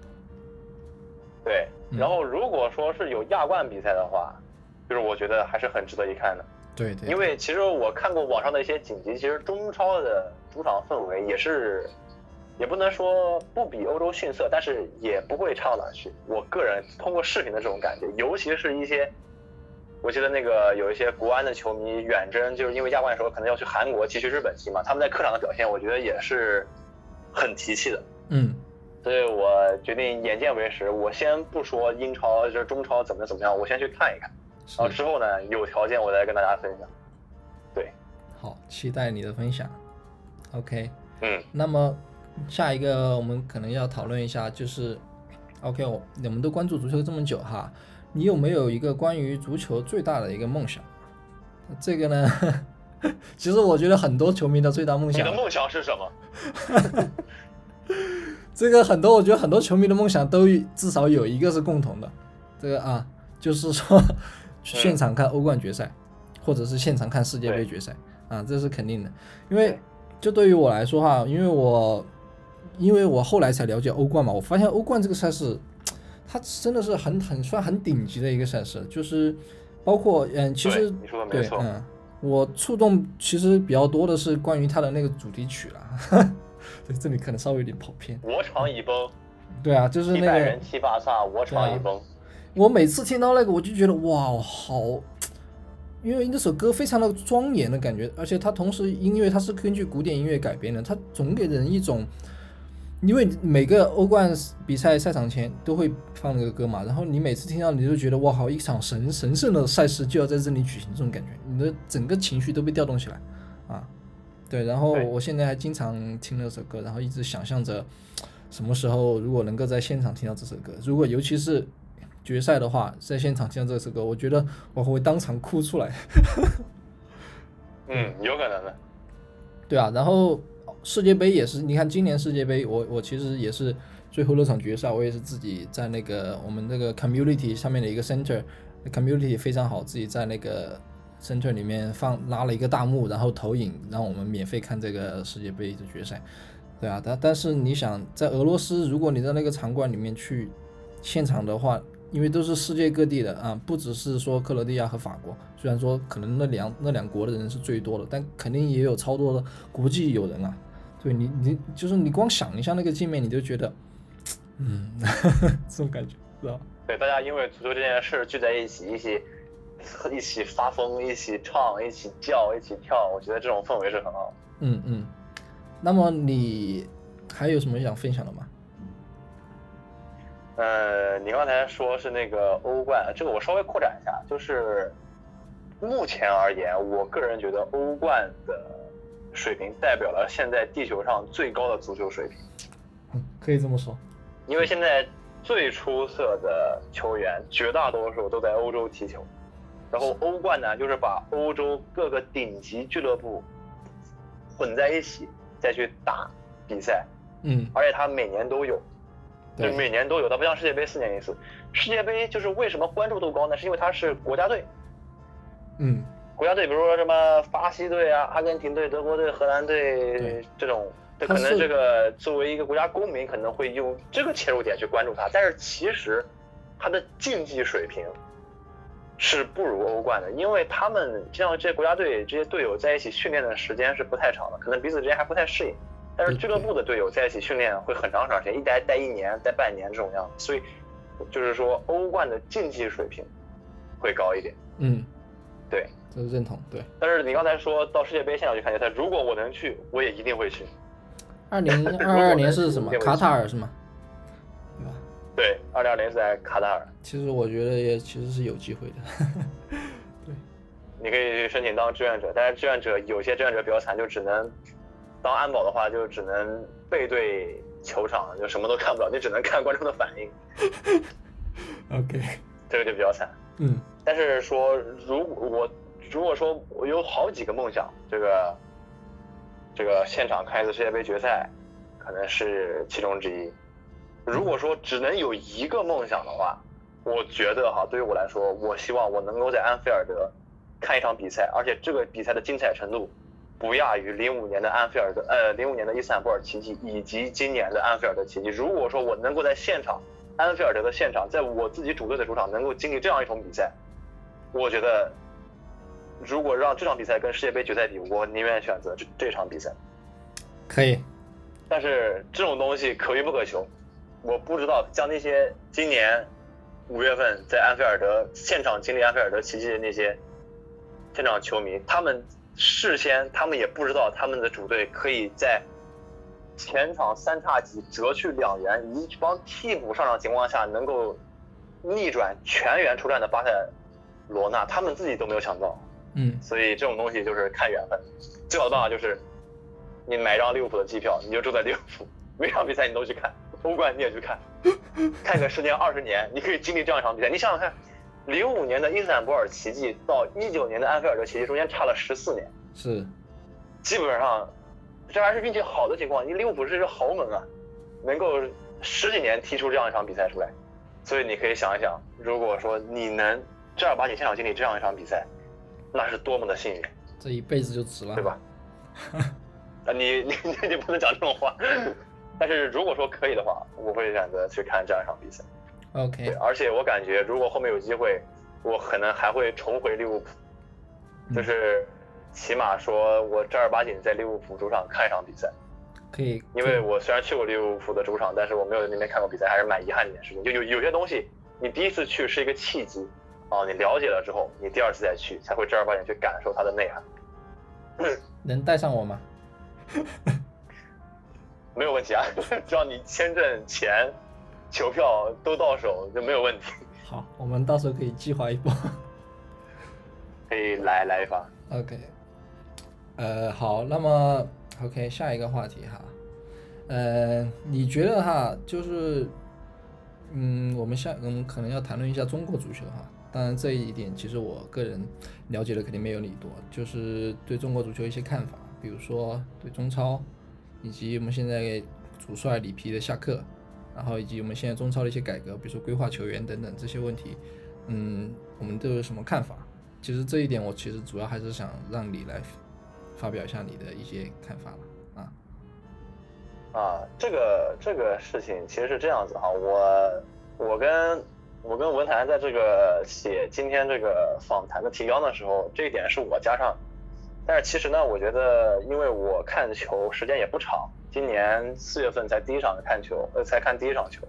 对。嗯然后如果说是有亚冠比赛的话，就是我觉得还是很值得一看的。对对，因为其实我看过网上的一些锦集，其实中超的主场氛围也是，也不能说不比欧洲逊色，但是也不会差到哪去。我个人通过视频的这种感觉，尤其是一些，我记得那个有一些国安的球迷远征，就是因为亚冠的时候可能要去韩国踢去日本踢嘛，他们在客场的表现，我觉得也是很提气的。嗯所以我决定眼见为实，我先不说英超就是中超怎么怎么样，我先去看一看，然后之后呢有条件我再跟大家分享。对，好，期待你的分享。OK，嗯。那么下一个我们可能要讨论一下，就是 OK，我你们都关注足球这么久哈，你有没有一个关于足球最大的一个梦想？这个呢，其实我觉得很多球迷的最大梦想你的，梦想是什么？这个很多我觉得很多球迷的梦想都至少有一个是共同的，这个啊，就是说 现场看欧冠决赛，或者是现场看世界杯决赛。啊，这是肯定的。因为就对于我来说哈，因为我因为我后来才了解欧冠嘛，我发现欧冠这个赛事，它真的是很很算很顶级的一个赛事，就是包括嗯，其实对嗯，我触动其实比较多的是关于它的那个主题曲啦，对，这里可能稍微有点跑偏。我场已崩，对啊，就是那个踢拜仁踢巴萨，我场已崩。我每次听到那个，我就觉得哇，好，因为那首歌非常的庄严的感觉，而且它同时音乐它是根据古典音乐改编的，它总给人一种，因为每个欧冠比赛赛场前都会放那个歌嘛，然后你每次听到你就觉得哇，好一场神神圣的赛事就要在这里举行，这种感觉，你的整个情绪都被调动起来啊。对，然后我现在还经常听那首歌，然后一直想象着什么时候如果能够在现场听到这首歌，如果尤其是决赛的话，在现场听到这首歌，我觉得我会当场哭出来。嗯，有可能的。对啊，然后世界杯也是，你看今年世界杯，我我其实也是最后那场决赛，我也是自己在那个我们那个 community 上面的一个 center，community 非常好，自己在那个 center 里面放拉了一个大幕，然后投影，让我们免费看这个世界杯的决赛。对啊，但但是你想在俄罗斯，如果你在那个场馆里面去现场的话，因为都是世界各地的啊，不只是说克罗地亚和法国，虽然说可能那两那两国的人是最多的，但肯定也有超多的国际友人啊。对你，你就是你光想一下那个界面，你就觉得，嗯，这种感觉，知道对，大家因为足球这件事聚在一起，一起 一起发疯，一起唱，一起叫，一起跳，我觉得这种氛围是很好。嗯嗯。那么你还有什么想分享的吗？呃，你刚才说是那个欧冠，这个我稍微扩展一下，就是目前而言，我个人觉得欧冠的水平代表了现在地球上最高的足球水平。嗯，可以这么说。因为现在最出色的球员绝大多数都在欧洲踢球，然后欧冠呢，就是把欧洲各个顶级俱乐部混在一起再去打比赛。嗯。而且它每年都有。就每年都有，它不像世界杯四年一次。世界杯就是为什么关注度高呢？是因为它是国家队。嗯，国家队，比如说什么巴西队啊、阿根廷队、德国队、荷兰队这种，这可能这个作为一个国家公民可能会用这个切入点去关注它。但是其实它的竞技水平是不如欧冠的，因为他们像这些国家队这些队友在一起训练的时间是不太长的，可能彼此之间还不太适应。但是俱乐部的队友在一起训练会很长很长时间，一待待一年、待半年这种样子，所以就是说欧冠的竞技水平会高一点。嗯，对，这是认同。对。但是你刚才说到世界杯现场去看决赛，如果我能去，我也一定会去。二零 二二年是什么？卡塔尔是吗？对二零二零是在卡塔尔。其实我觉得也其实是有机会的。对。你可以申请当志愿者，但是志愿者有些志愿者比较惨，就只能。当安保的话，就只能背对球场，就什么都看不了，你只能看观众的反应。OK，这个就比较惨。嗯，但是说，如果我如果说我有好几个梦想，这个这个现场看一次世界杯决赛，可能是其中之一。如果说只能有一个梦想的话，我觉得哈，对于我来说，我希望我能够在安菲尔德看一场比赛，而且这个比赛的精彩程度。不亚于零五年的安菲尔德，呃，零五年的伊斯坦布尔奇迹，以及今年的安菲尔德奇迹。如果说我能够在现场，安菲尔德的现场，在我自己主队的主场，能够经历这样一场比赛，我觉得，如果让这场比赛跟世界杯决赛比，我宁愿选择这这场比赛。可以，但是这种东西可遇不可求，我不知道像那些今年五月份在安菲尔德现场经历安菲尔德奇迹的那些现场球迷，他们。事先他们也不知道他们的主队可以在前场三叉戟折去两员，一帮替补上场情况下能够逆转全员出战的巴塞罗那，他们自己都没有想到。嗯，所以这种东西就是看缘分。最好的办法就是你买一张利物浦的机票，你就住在利物浦，每场比赛你都去看，欧冠你也去看，看个十年二十年，你可以经历这样一场比赛。你想想看。零五年的伊斯坦布尔奇迹到一九年的安菲尔德奇迹中间差了十四年，是，基本上，这还是运气好的情况。你利物浦这是豪门啊，能够十几年踢出这样一场比赛出来，所以你可以想一想，如果说你能正儿八经现场经历这样一场比赛，那是多么的幸运，这一辈子就值了，对吧？啊，你 你你不能讲这种话，但是如果说可以的话，我会选择去看这样一场比赛。OK，而且我感觉，如果后面有机会，我可能还会重回利物浦，就是起码说我正儿八经在利物浦主场看一场比赛，可以。因为我虽然去过利物浦的主场，但是我没有在那边看过比赛，还是蛮遗憾的一件事情。就有有些东西，你第一次去是一个契机，啊，你了解了之后，你第二次再去才会正儿八经去感受它的内涵。能带上我吗？没有问题啊，只要你签证钱。球票都到手就没有问题。好，我们到时候可以计划一波，可以来来一发。OK，呃，好，那么 OK，下一个话题哈，呃，你觉得哈，就是，嗯，我们下我们可能要谈论一下中国足球哈。当然这一点其实我个人了解的肯定没有你多，就是对中国足球一些看法，比如说对中超，以及我们现在主帅里皮的下课。然后以及我们现在中超的一些改革，比如说规划球员等等这些问题，嗯，我们都有什么看法？其实这一点我其实主要还是想让你来发表一下你的一些看法了啊。啊，这个这个事情其实是这样子哈，我我跟我跟文坛在这个写今天这个访谈的提纲的时候，这一点是我加上。但是其实呢，我觉得，因为我看球时间也不长，今年四月份才第一场看球，呃，才看第一场球，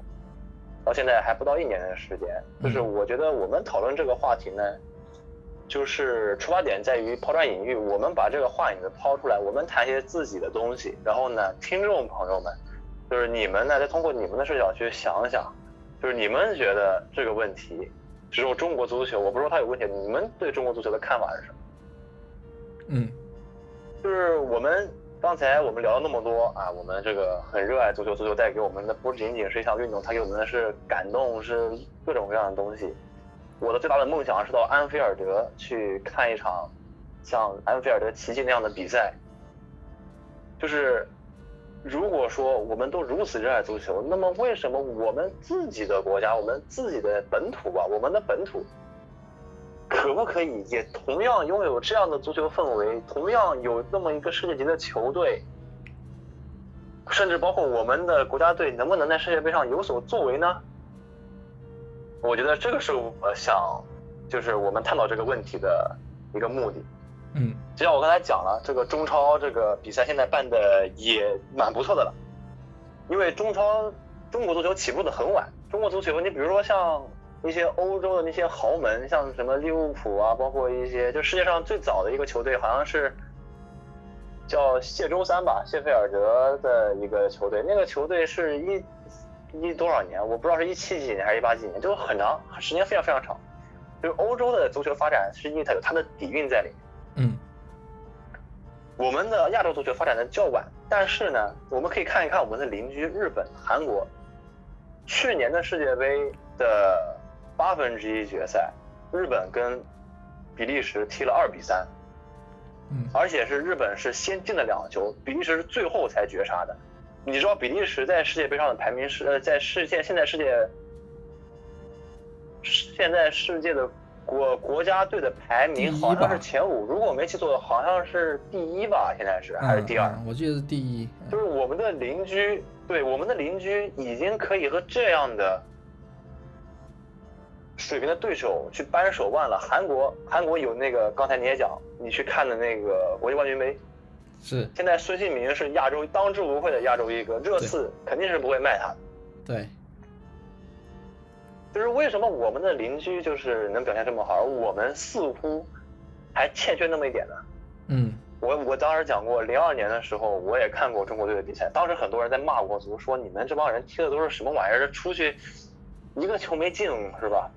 到现在还不到一年的时间。就是我觉得我们讨论这个话题呢，就是出发点在于抛砖引玉，我们把这个话引子抛出来，我们谈一些自己的东西，然后呢，听众朋友们，就是你们呢，再通过你们的视角去想想，就是你们觉得这个问题，只有中国足球，我不说它有问题，你们对中国足球的看法是什么？嗯，就是我们刚才我们聊了那么多啊，我们这个很热爱足球，足球带给我们的不仅仅是一项运动，它给我们的是感动，是各种各样的东西。我的最大的梦想是到安菲尔德去看一场像安菲尔德奇迹那样的比赛。就是如果说我们都如此热爱足球，那么为什么我们自己的国家，我们自己的本土吧，我们的本土？可不可以也同样拥有这样的足球氛围，同样有那么一个世界级的球队，甚至包括我们的国家队，能不能在世界杯上有所作为呢？我觉得这个是我想，就是我们探讨这个问题的一个目的。嗯，就像我刚才讲了，这个中超这个比赛现在办的也蛮不错的了，因为中超中国足球起步的很晚，中国足球你比如说像。一些欧洲的那些豪门，像什么利物浦啊，包括一些就世界上最早的一个球队，好像是叫谢周三吧，谢菲尔德的一个球队。那个球队是一一多少年？我不知道是一七几年还是一八几年，就很长，时间非常非常长。就是欧洲的足球发展是因为它有它的底蕴在里面。嗯。我们的亚洲足球发展的较晚，但是呢，我们可以看一看我们的邻居日本、韩国，去年的世界杯的。八分之一决赛，日本跟比利时踢了二比三，嗯，而且是日本是先进了两球，比利时是最后才绝杀的。你知道比利时在世界杯上的排名是呃，在世界现在世界现在世界的国国家队的排名好像是前五，如果我没记错，好像是第一吧？现在是还是第二？我记得是第一。就是我们的邻居，对我们的邻居已经可以和这样的。水平的对手去扳手腕了。韩国，韩国有那个，刚才你也讲，你去看的那个国际冠军杯，是。现在孙兴民是亚洲当之无愧的亚洲一哥，热刺肯定是不会卖他。对。就是为什么我们的邻居就是能表现这么好，而我们似乎还欠缺那么一点呢？嗯。我我当时讲过，零二年的时候我也看过中国队的比赛，当时很多人在骂国足，说你们这帮人踢的都是什么玩意儿，出去一个球没进，是吧？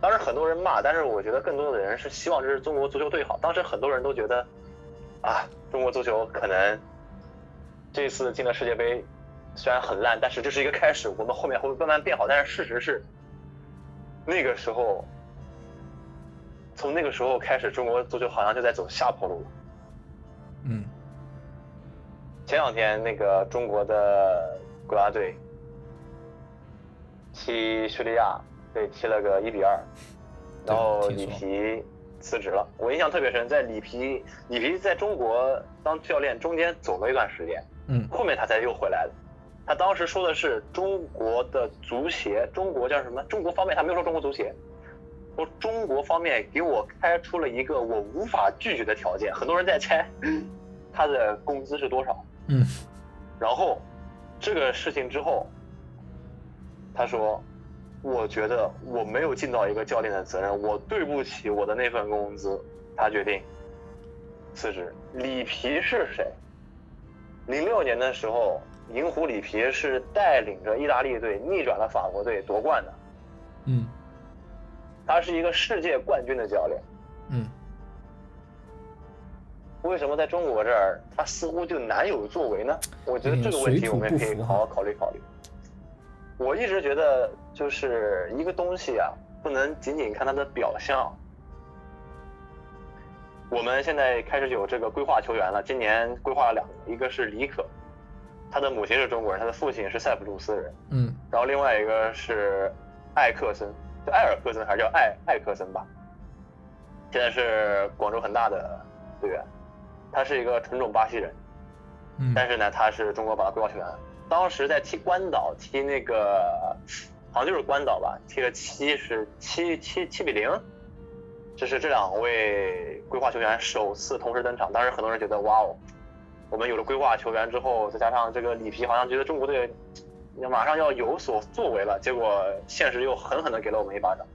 当时很多人骂，但是我觉得更多的人是希望这是中国足球队好。当时很多人都觉得，啊，中国足球可能这次进了世界杯，虽然很烂，但是这是一个开始，我们后面会慢慢变好。但是事实是，那个时候，从那个时候开始，中国足球好像就在走下坡路。嗯。前两天那个中国的国家队踢叙利亚。对，踢了个一比二，然后里皮辞职了。我印象特别深，在里皮里皮在中国当教练中间走了一段时间，嗯，后面他才又回来的。他当时说的是中国的足协，中国叫什么？中国方面他没有说中国足协，说中国方面给我开出了一个我无法拒绝的条件。很多人在猜他的工资是多少，嗯，然后这个事情之后，他说。我觉得我没有尽到一个教练的责任，我对不起我的那份工资。他决定辞职。里皮是谁？零六年的时候，银狐里皮是带领着意大利队逆转了法国队夺冠的。嗯，他是一个世界冠军的教练。嗯，为什么在中国这儿他似乎就难有作为呢？我觉得这个问题我们也可以好好考虑考虑。我一直觉得，就是一个东西啊，不能仅仅看它的表象。我们现在开始有这个规划球员了，今年规划了两个，一个是李可，他的母亲是中国人，他的父亲是塞浦路斯人，嗯，然后另外一个是艾克森，叫埃尔克森还是叫艾艾克森吧？现在是广州恒大的队员，他是一个纯种巴西人，嗯，但是呢，他是中国把他规划球员。当时在踢关岛，踢那个好像就是关岛吧，踢了七十七七七比零，这是这两位规划球员首次同时登场。当时很多人觉得，哇哦，我们有了规划球员之后，再加上这个里皮，好像觉得中国队马上要有所作为了。结果现实又狠狠的给了我们一巴掌。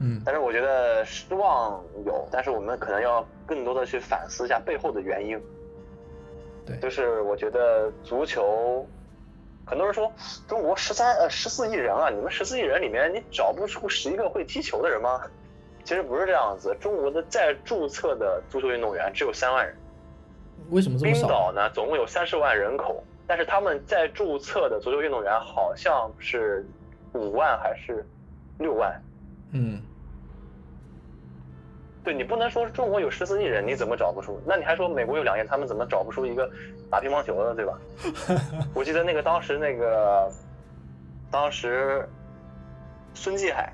嗯，但是我觉得失望有，但是我们可能要更多的去反思一下背后的原因。对，就是我觉得足球，很多人说中国十三呃十四亿人啊，你们十四亿人里面你找不出十一个会踢球的人吗？其实不是这样子，中国的在注册的足球运动员只有三万人。为什么这么少？冰岛呢，总共有三十万人口，但是他们在注册的足球运动员好像是五万还是六万？嗯。对你不能说中国有十四亿人，你怎么找不出？那你还说美国有两亿，他们怎么找不出一个打乒乓球的，对吧？我记得那个当时那个，当时孙继海，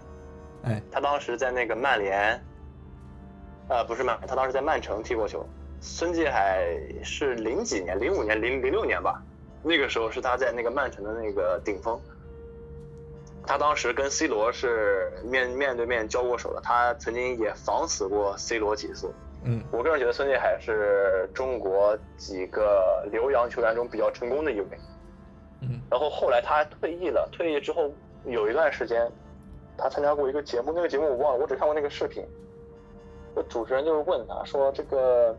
哎，他当时在那个曼联，呃，不是曼，他当时在曼城踢过球。孙继海是零几年，零五年、零零六年吧，那个时候是他在那个曼城的那个顶峰。他当时跟 C 罗是面面对面交过手的，他曾经也防死过 C 罗几次。嗯，我个人觉得孙继海是中国几个留洋球员中比较成功的一位。嗯，然后后来他退役了，退役之后有一段时间，他参加过一个节目，那个节目我忘了，我只看过那个视频。主持人就是问他说：“这个。”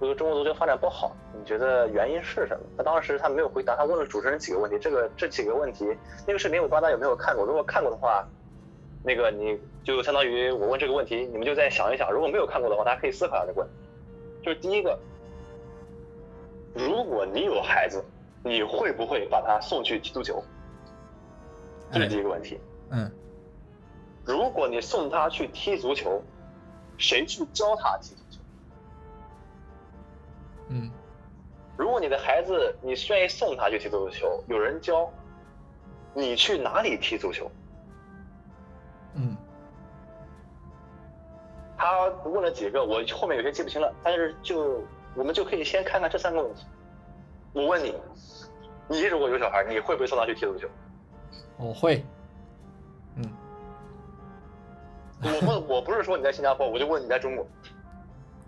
就是中国足球发展不好，你觉得原因是什么？他当时他没有回答，他问了主持人几个问题。这个这几个问题，那个视频我不知道大家有没有看过。如果看过的话，那个你就相当于我问这个问题，你们就再想一想。如果没有看过的话，大家可以思考一下这个问题。就是第一个，如果你有孩子，你会不会把他送去踢足球？这是第一个问题。嗯。如果你送他去踢足球，谁去教他踢？嗯，如果你的孩子你愿意送他去踢足球，有人教，你去哪里踢足球？嗯，他问了几个，我后面有些记不清了，但是就我们就可以先看看这三个问题。我问你，你如果有小孩，你会不会送他去踢足球？我会。嗯，我问，我不是说你在新加坡，我就问你在中国。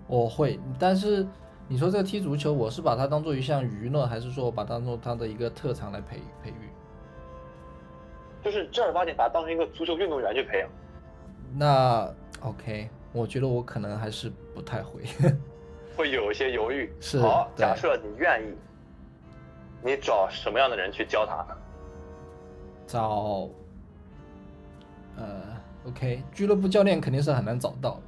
我会，但是。你说这个踢足球，我是把它当做一项娱乐，还是说我把它当做他的一个特长来培培育？就是正儿八经把它当成一个足球运动员去培养。那 OK，我觉得我可能还是不太会，会有一些犹豫。是。好，假设你愿意，你找什么样的人去教他呢？找，呃，OK，俱乐部教练肯定是很难找到，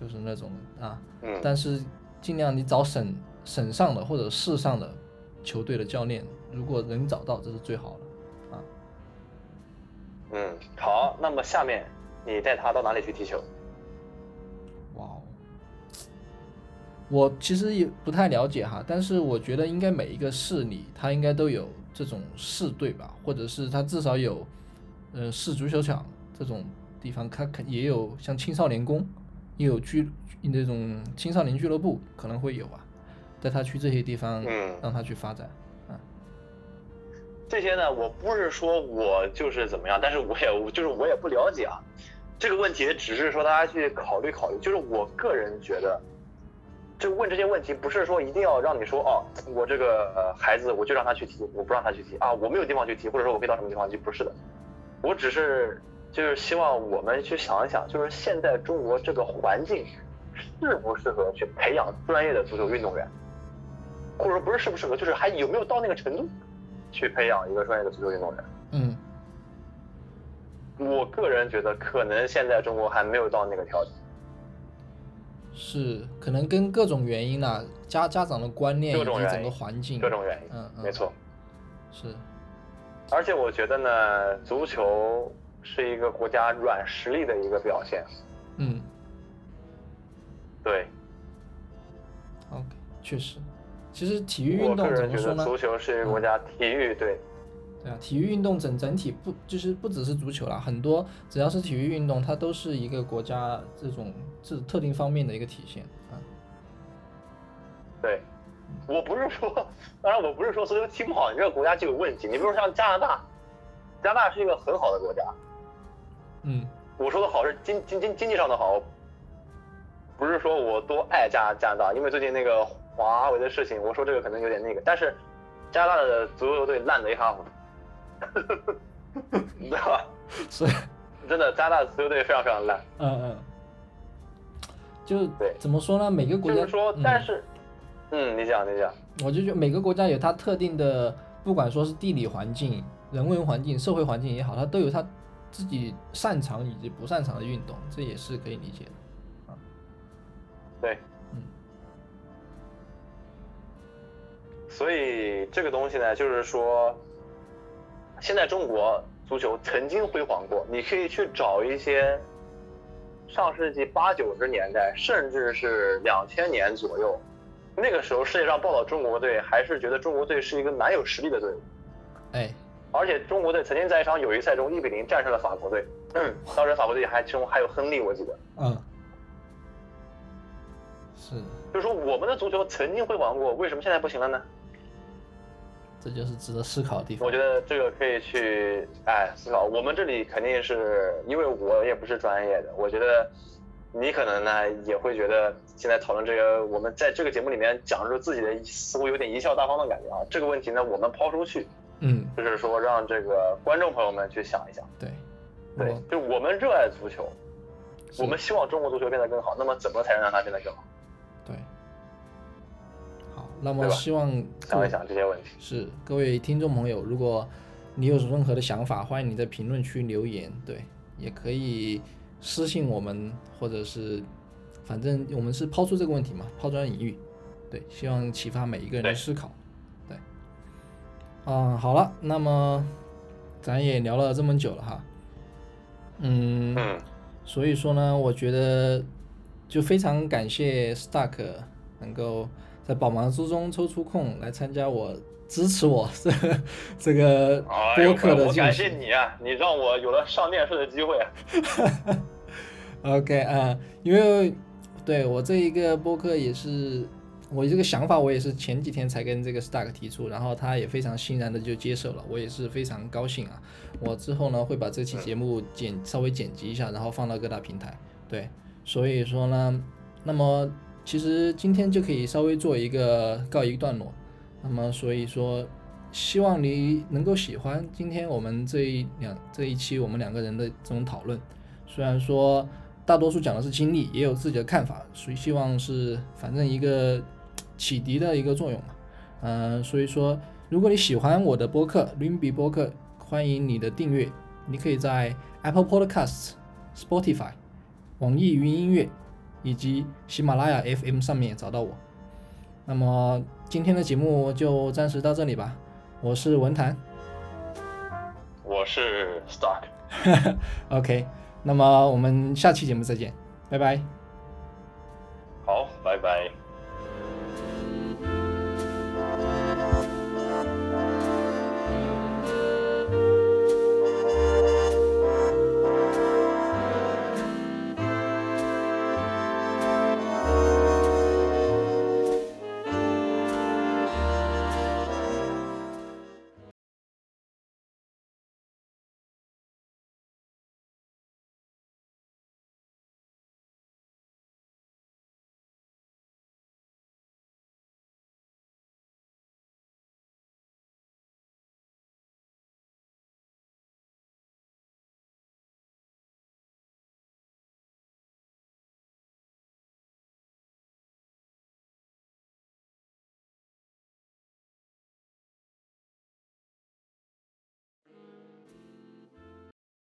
就是那种啊，嗯，但是。尽量你找省省上的或者市上的球队的教练，如果能找到，这是最好的啊。嗯，好，那么下面你带他到哪里去踢球？哇哦，我其实也不太了解哈，但是我觉得应该每一个市里他应该都有这种市队吧，或者是他至少有呃市足球场这种地方，他肯也有像青少年宫，也有俱。那种青少年俱乐部可能会有啊，带他去这些地方，嗯，让他去发展，嗯，这些呢，我不是说我就是怎么样，但是我也就是我也不了解啊，这个问题只是说大家去考虑考虑，就是我个人觉得，就问这些问题不是说一定要让你说哦，我这个孩子我就让他去踢，我不让他去踢啊，我没有地方去踢，或者说我可以到什么地方去，不是的，我只是就是希望我们去想一想，就是现在中国这个环境。适不适合去培养专业的足球运动员，或者说不是适不适合，就是还有没有到那个程度，去培养一个专业的足球运动员？嗯，我个人觉得可能现在中国还没有到那个条件。是，可能跟各种原因啦，家家长的观念以及整个环境，各种原因，嗯嗯，没错，是。而且我觉得呢，足球是一个国家软实力的一个表现。嗯。对，OK，确实，其实体育运动怎么说呢？足球是一个国家体育对，对啊，体育运动整整体不就是不只是足球啦，很多只要是体育运动，它都是一个国家这种这特定方面的一个体现啊。对，我不是说，当然我不是说足球踢不好，你这个国家就有问题。你比如说像加拿大，加拿大是一个很好的国家。嗯，我说的好是经经经经济上的好，不是说我多爱加加拿大，因为最近那个华为的事情，我说这个可能有点那个，但是加拿大的足球队烂的一塌糊涂，你知道吧？是，真的加拿大足球队非常非常烂。嗯嗯，就对怎么说呢？每个国家就是说，嗯但是，嗯，你讲你讲，我就觉得每个国家有它特定的，不管说是地理环境、人文环境、社会环境也好，它都有它自己擅长以及不擅长的运动，这也是可以理解的啊。对，嗯，所以这个东西呢，就是说，现在中国足球曾经辉煌过，你可以去找一些上世纪八九十年代，甚至是两千年左右，那个时候世界上报道中国队，还是觉得中国队是一个蛮有实力的队伍。哎，而且中国队曾经在一场友谊赛中一比零战胜了法国队，嗯，当时法国队还其中还有亨利，我记得。嗯，是，就是说我们的足球曾经辉煌过，为什么现在不行了呢？这就是值得思考的地方我。觉得这个可以去哎思考。我们这里肯定是因为我也不是专业的，我觉得你可能呢也会觉得现在讨论这个，我们在这个节目里面讲述自己的似乎有点贻笑大方的感觉啊。这个问题呢，我们抛出去，嗯，就是说让这个观众朋友们去想一想。对，对，就我们热爱足球，我们希望中国足球变得更好，那么怎么才能让它变得更好？对。好，那么希望想一想这些问题。是各位听众朋友，如果你有任何的想法，欢迎你在评论区留言，对，也可以私信我们，或者是反正我们是抛出这个问题嘛，抛砖引玉，对，希望启发每一个人的思考，对，嗯，好了，那么咱也聊了这么久了哈，嗯，嗯，所以说呢，我觉得就非常感谢 Stark 能够在百忙之中抽出空来参加我支持我这 个这个播客的进我感谢。你啊，你让我有了上电视的机会啊。OK 啊、因为对我这一个播客也是我这个想法，我也是前几天才跟这个 Stark 提出，然后他也非常欣然的就接受了，我也是非常高兴啊。我之后呢会把这期节目剪稍微剪辑一下，然后放到各大平台。对，所以说呢，那么其实今天就可以稍微做一个告一段落。那么所以说，希望你能够喜欢今天我们这一两这一期我们两个人的这种讨论。虽然说大多数讲的是经历，也有自己的看法，所以希望是反正一个启迪的一个作用嘛。嗯、所以说如果你喜欢我的播客 Limby 播客，欢迎你的订阅，你可以在 Apple Podcasts、Spotify、网易云音乐以及喜马拉雅 FM 上面找到我。那么今天的节目就暂时到这里吧，我是文坛我是 Stark，，OK，那么我们下期节目再见，拜拜。好，拜拜。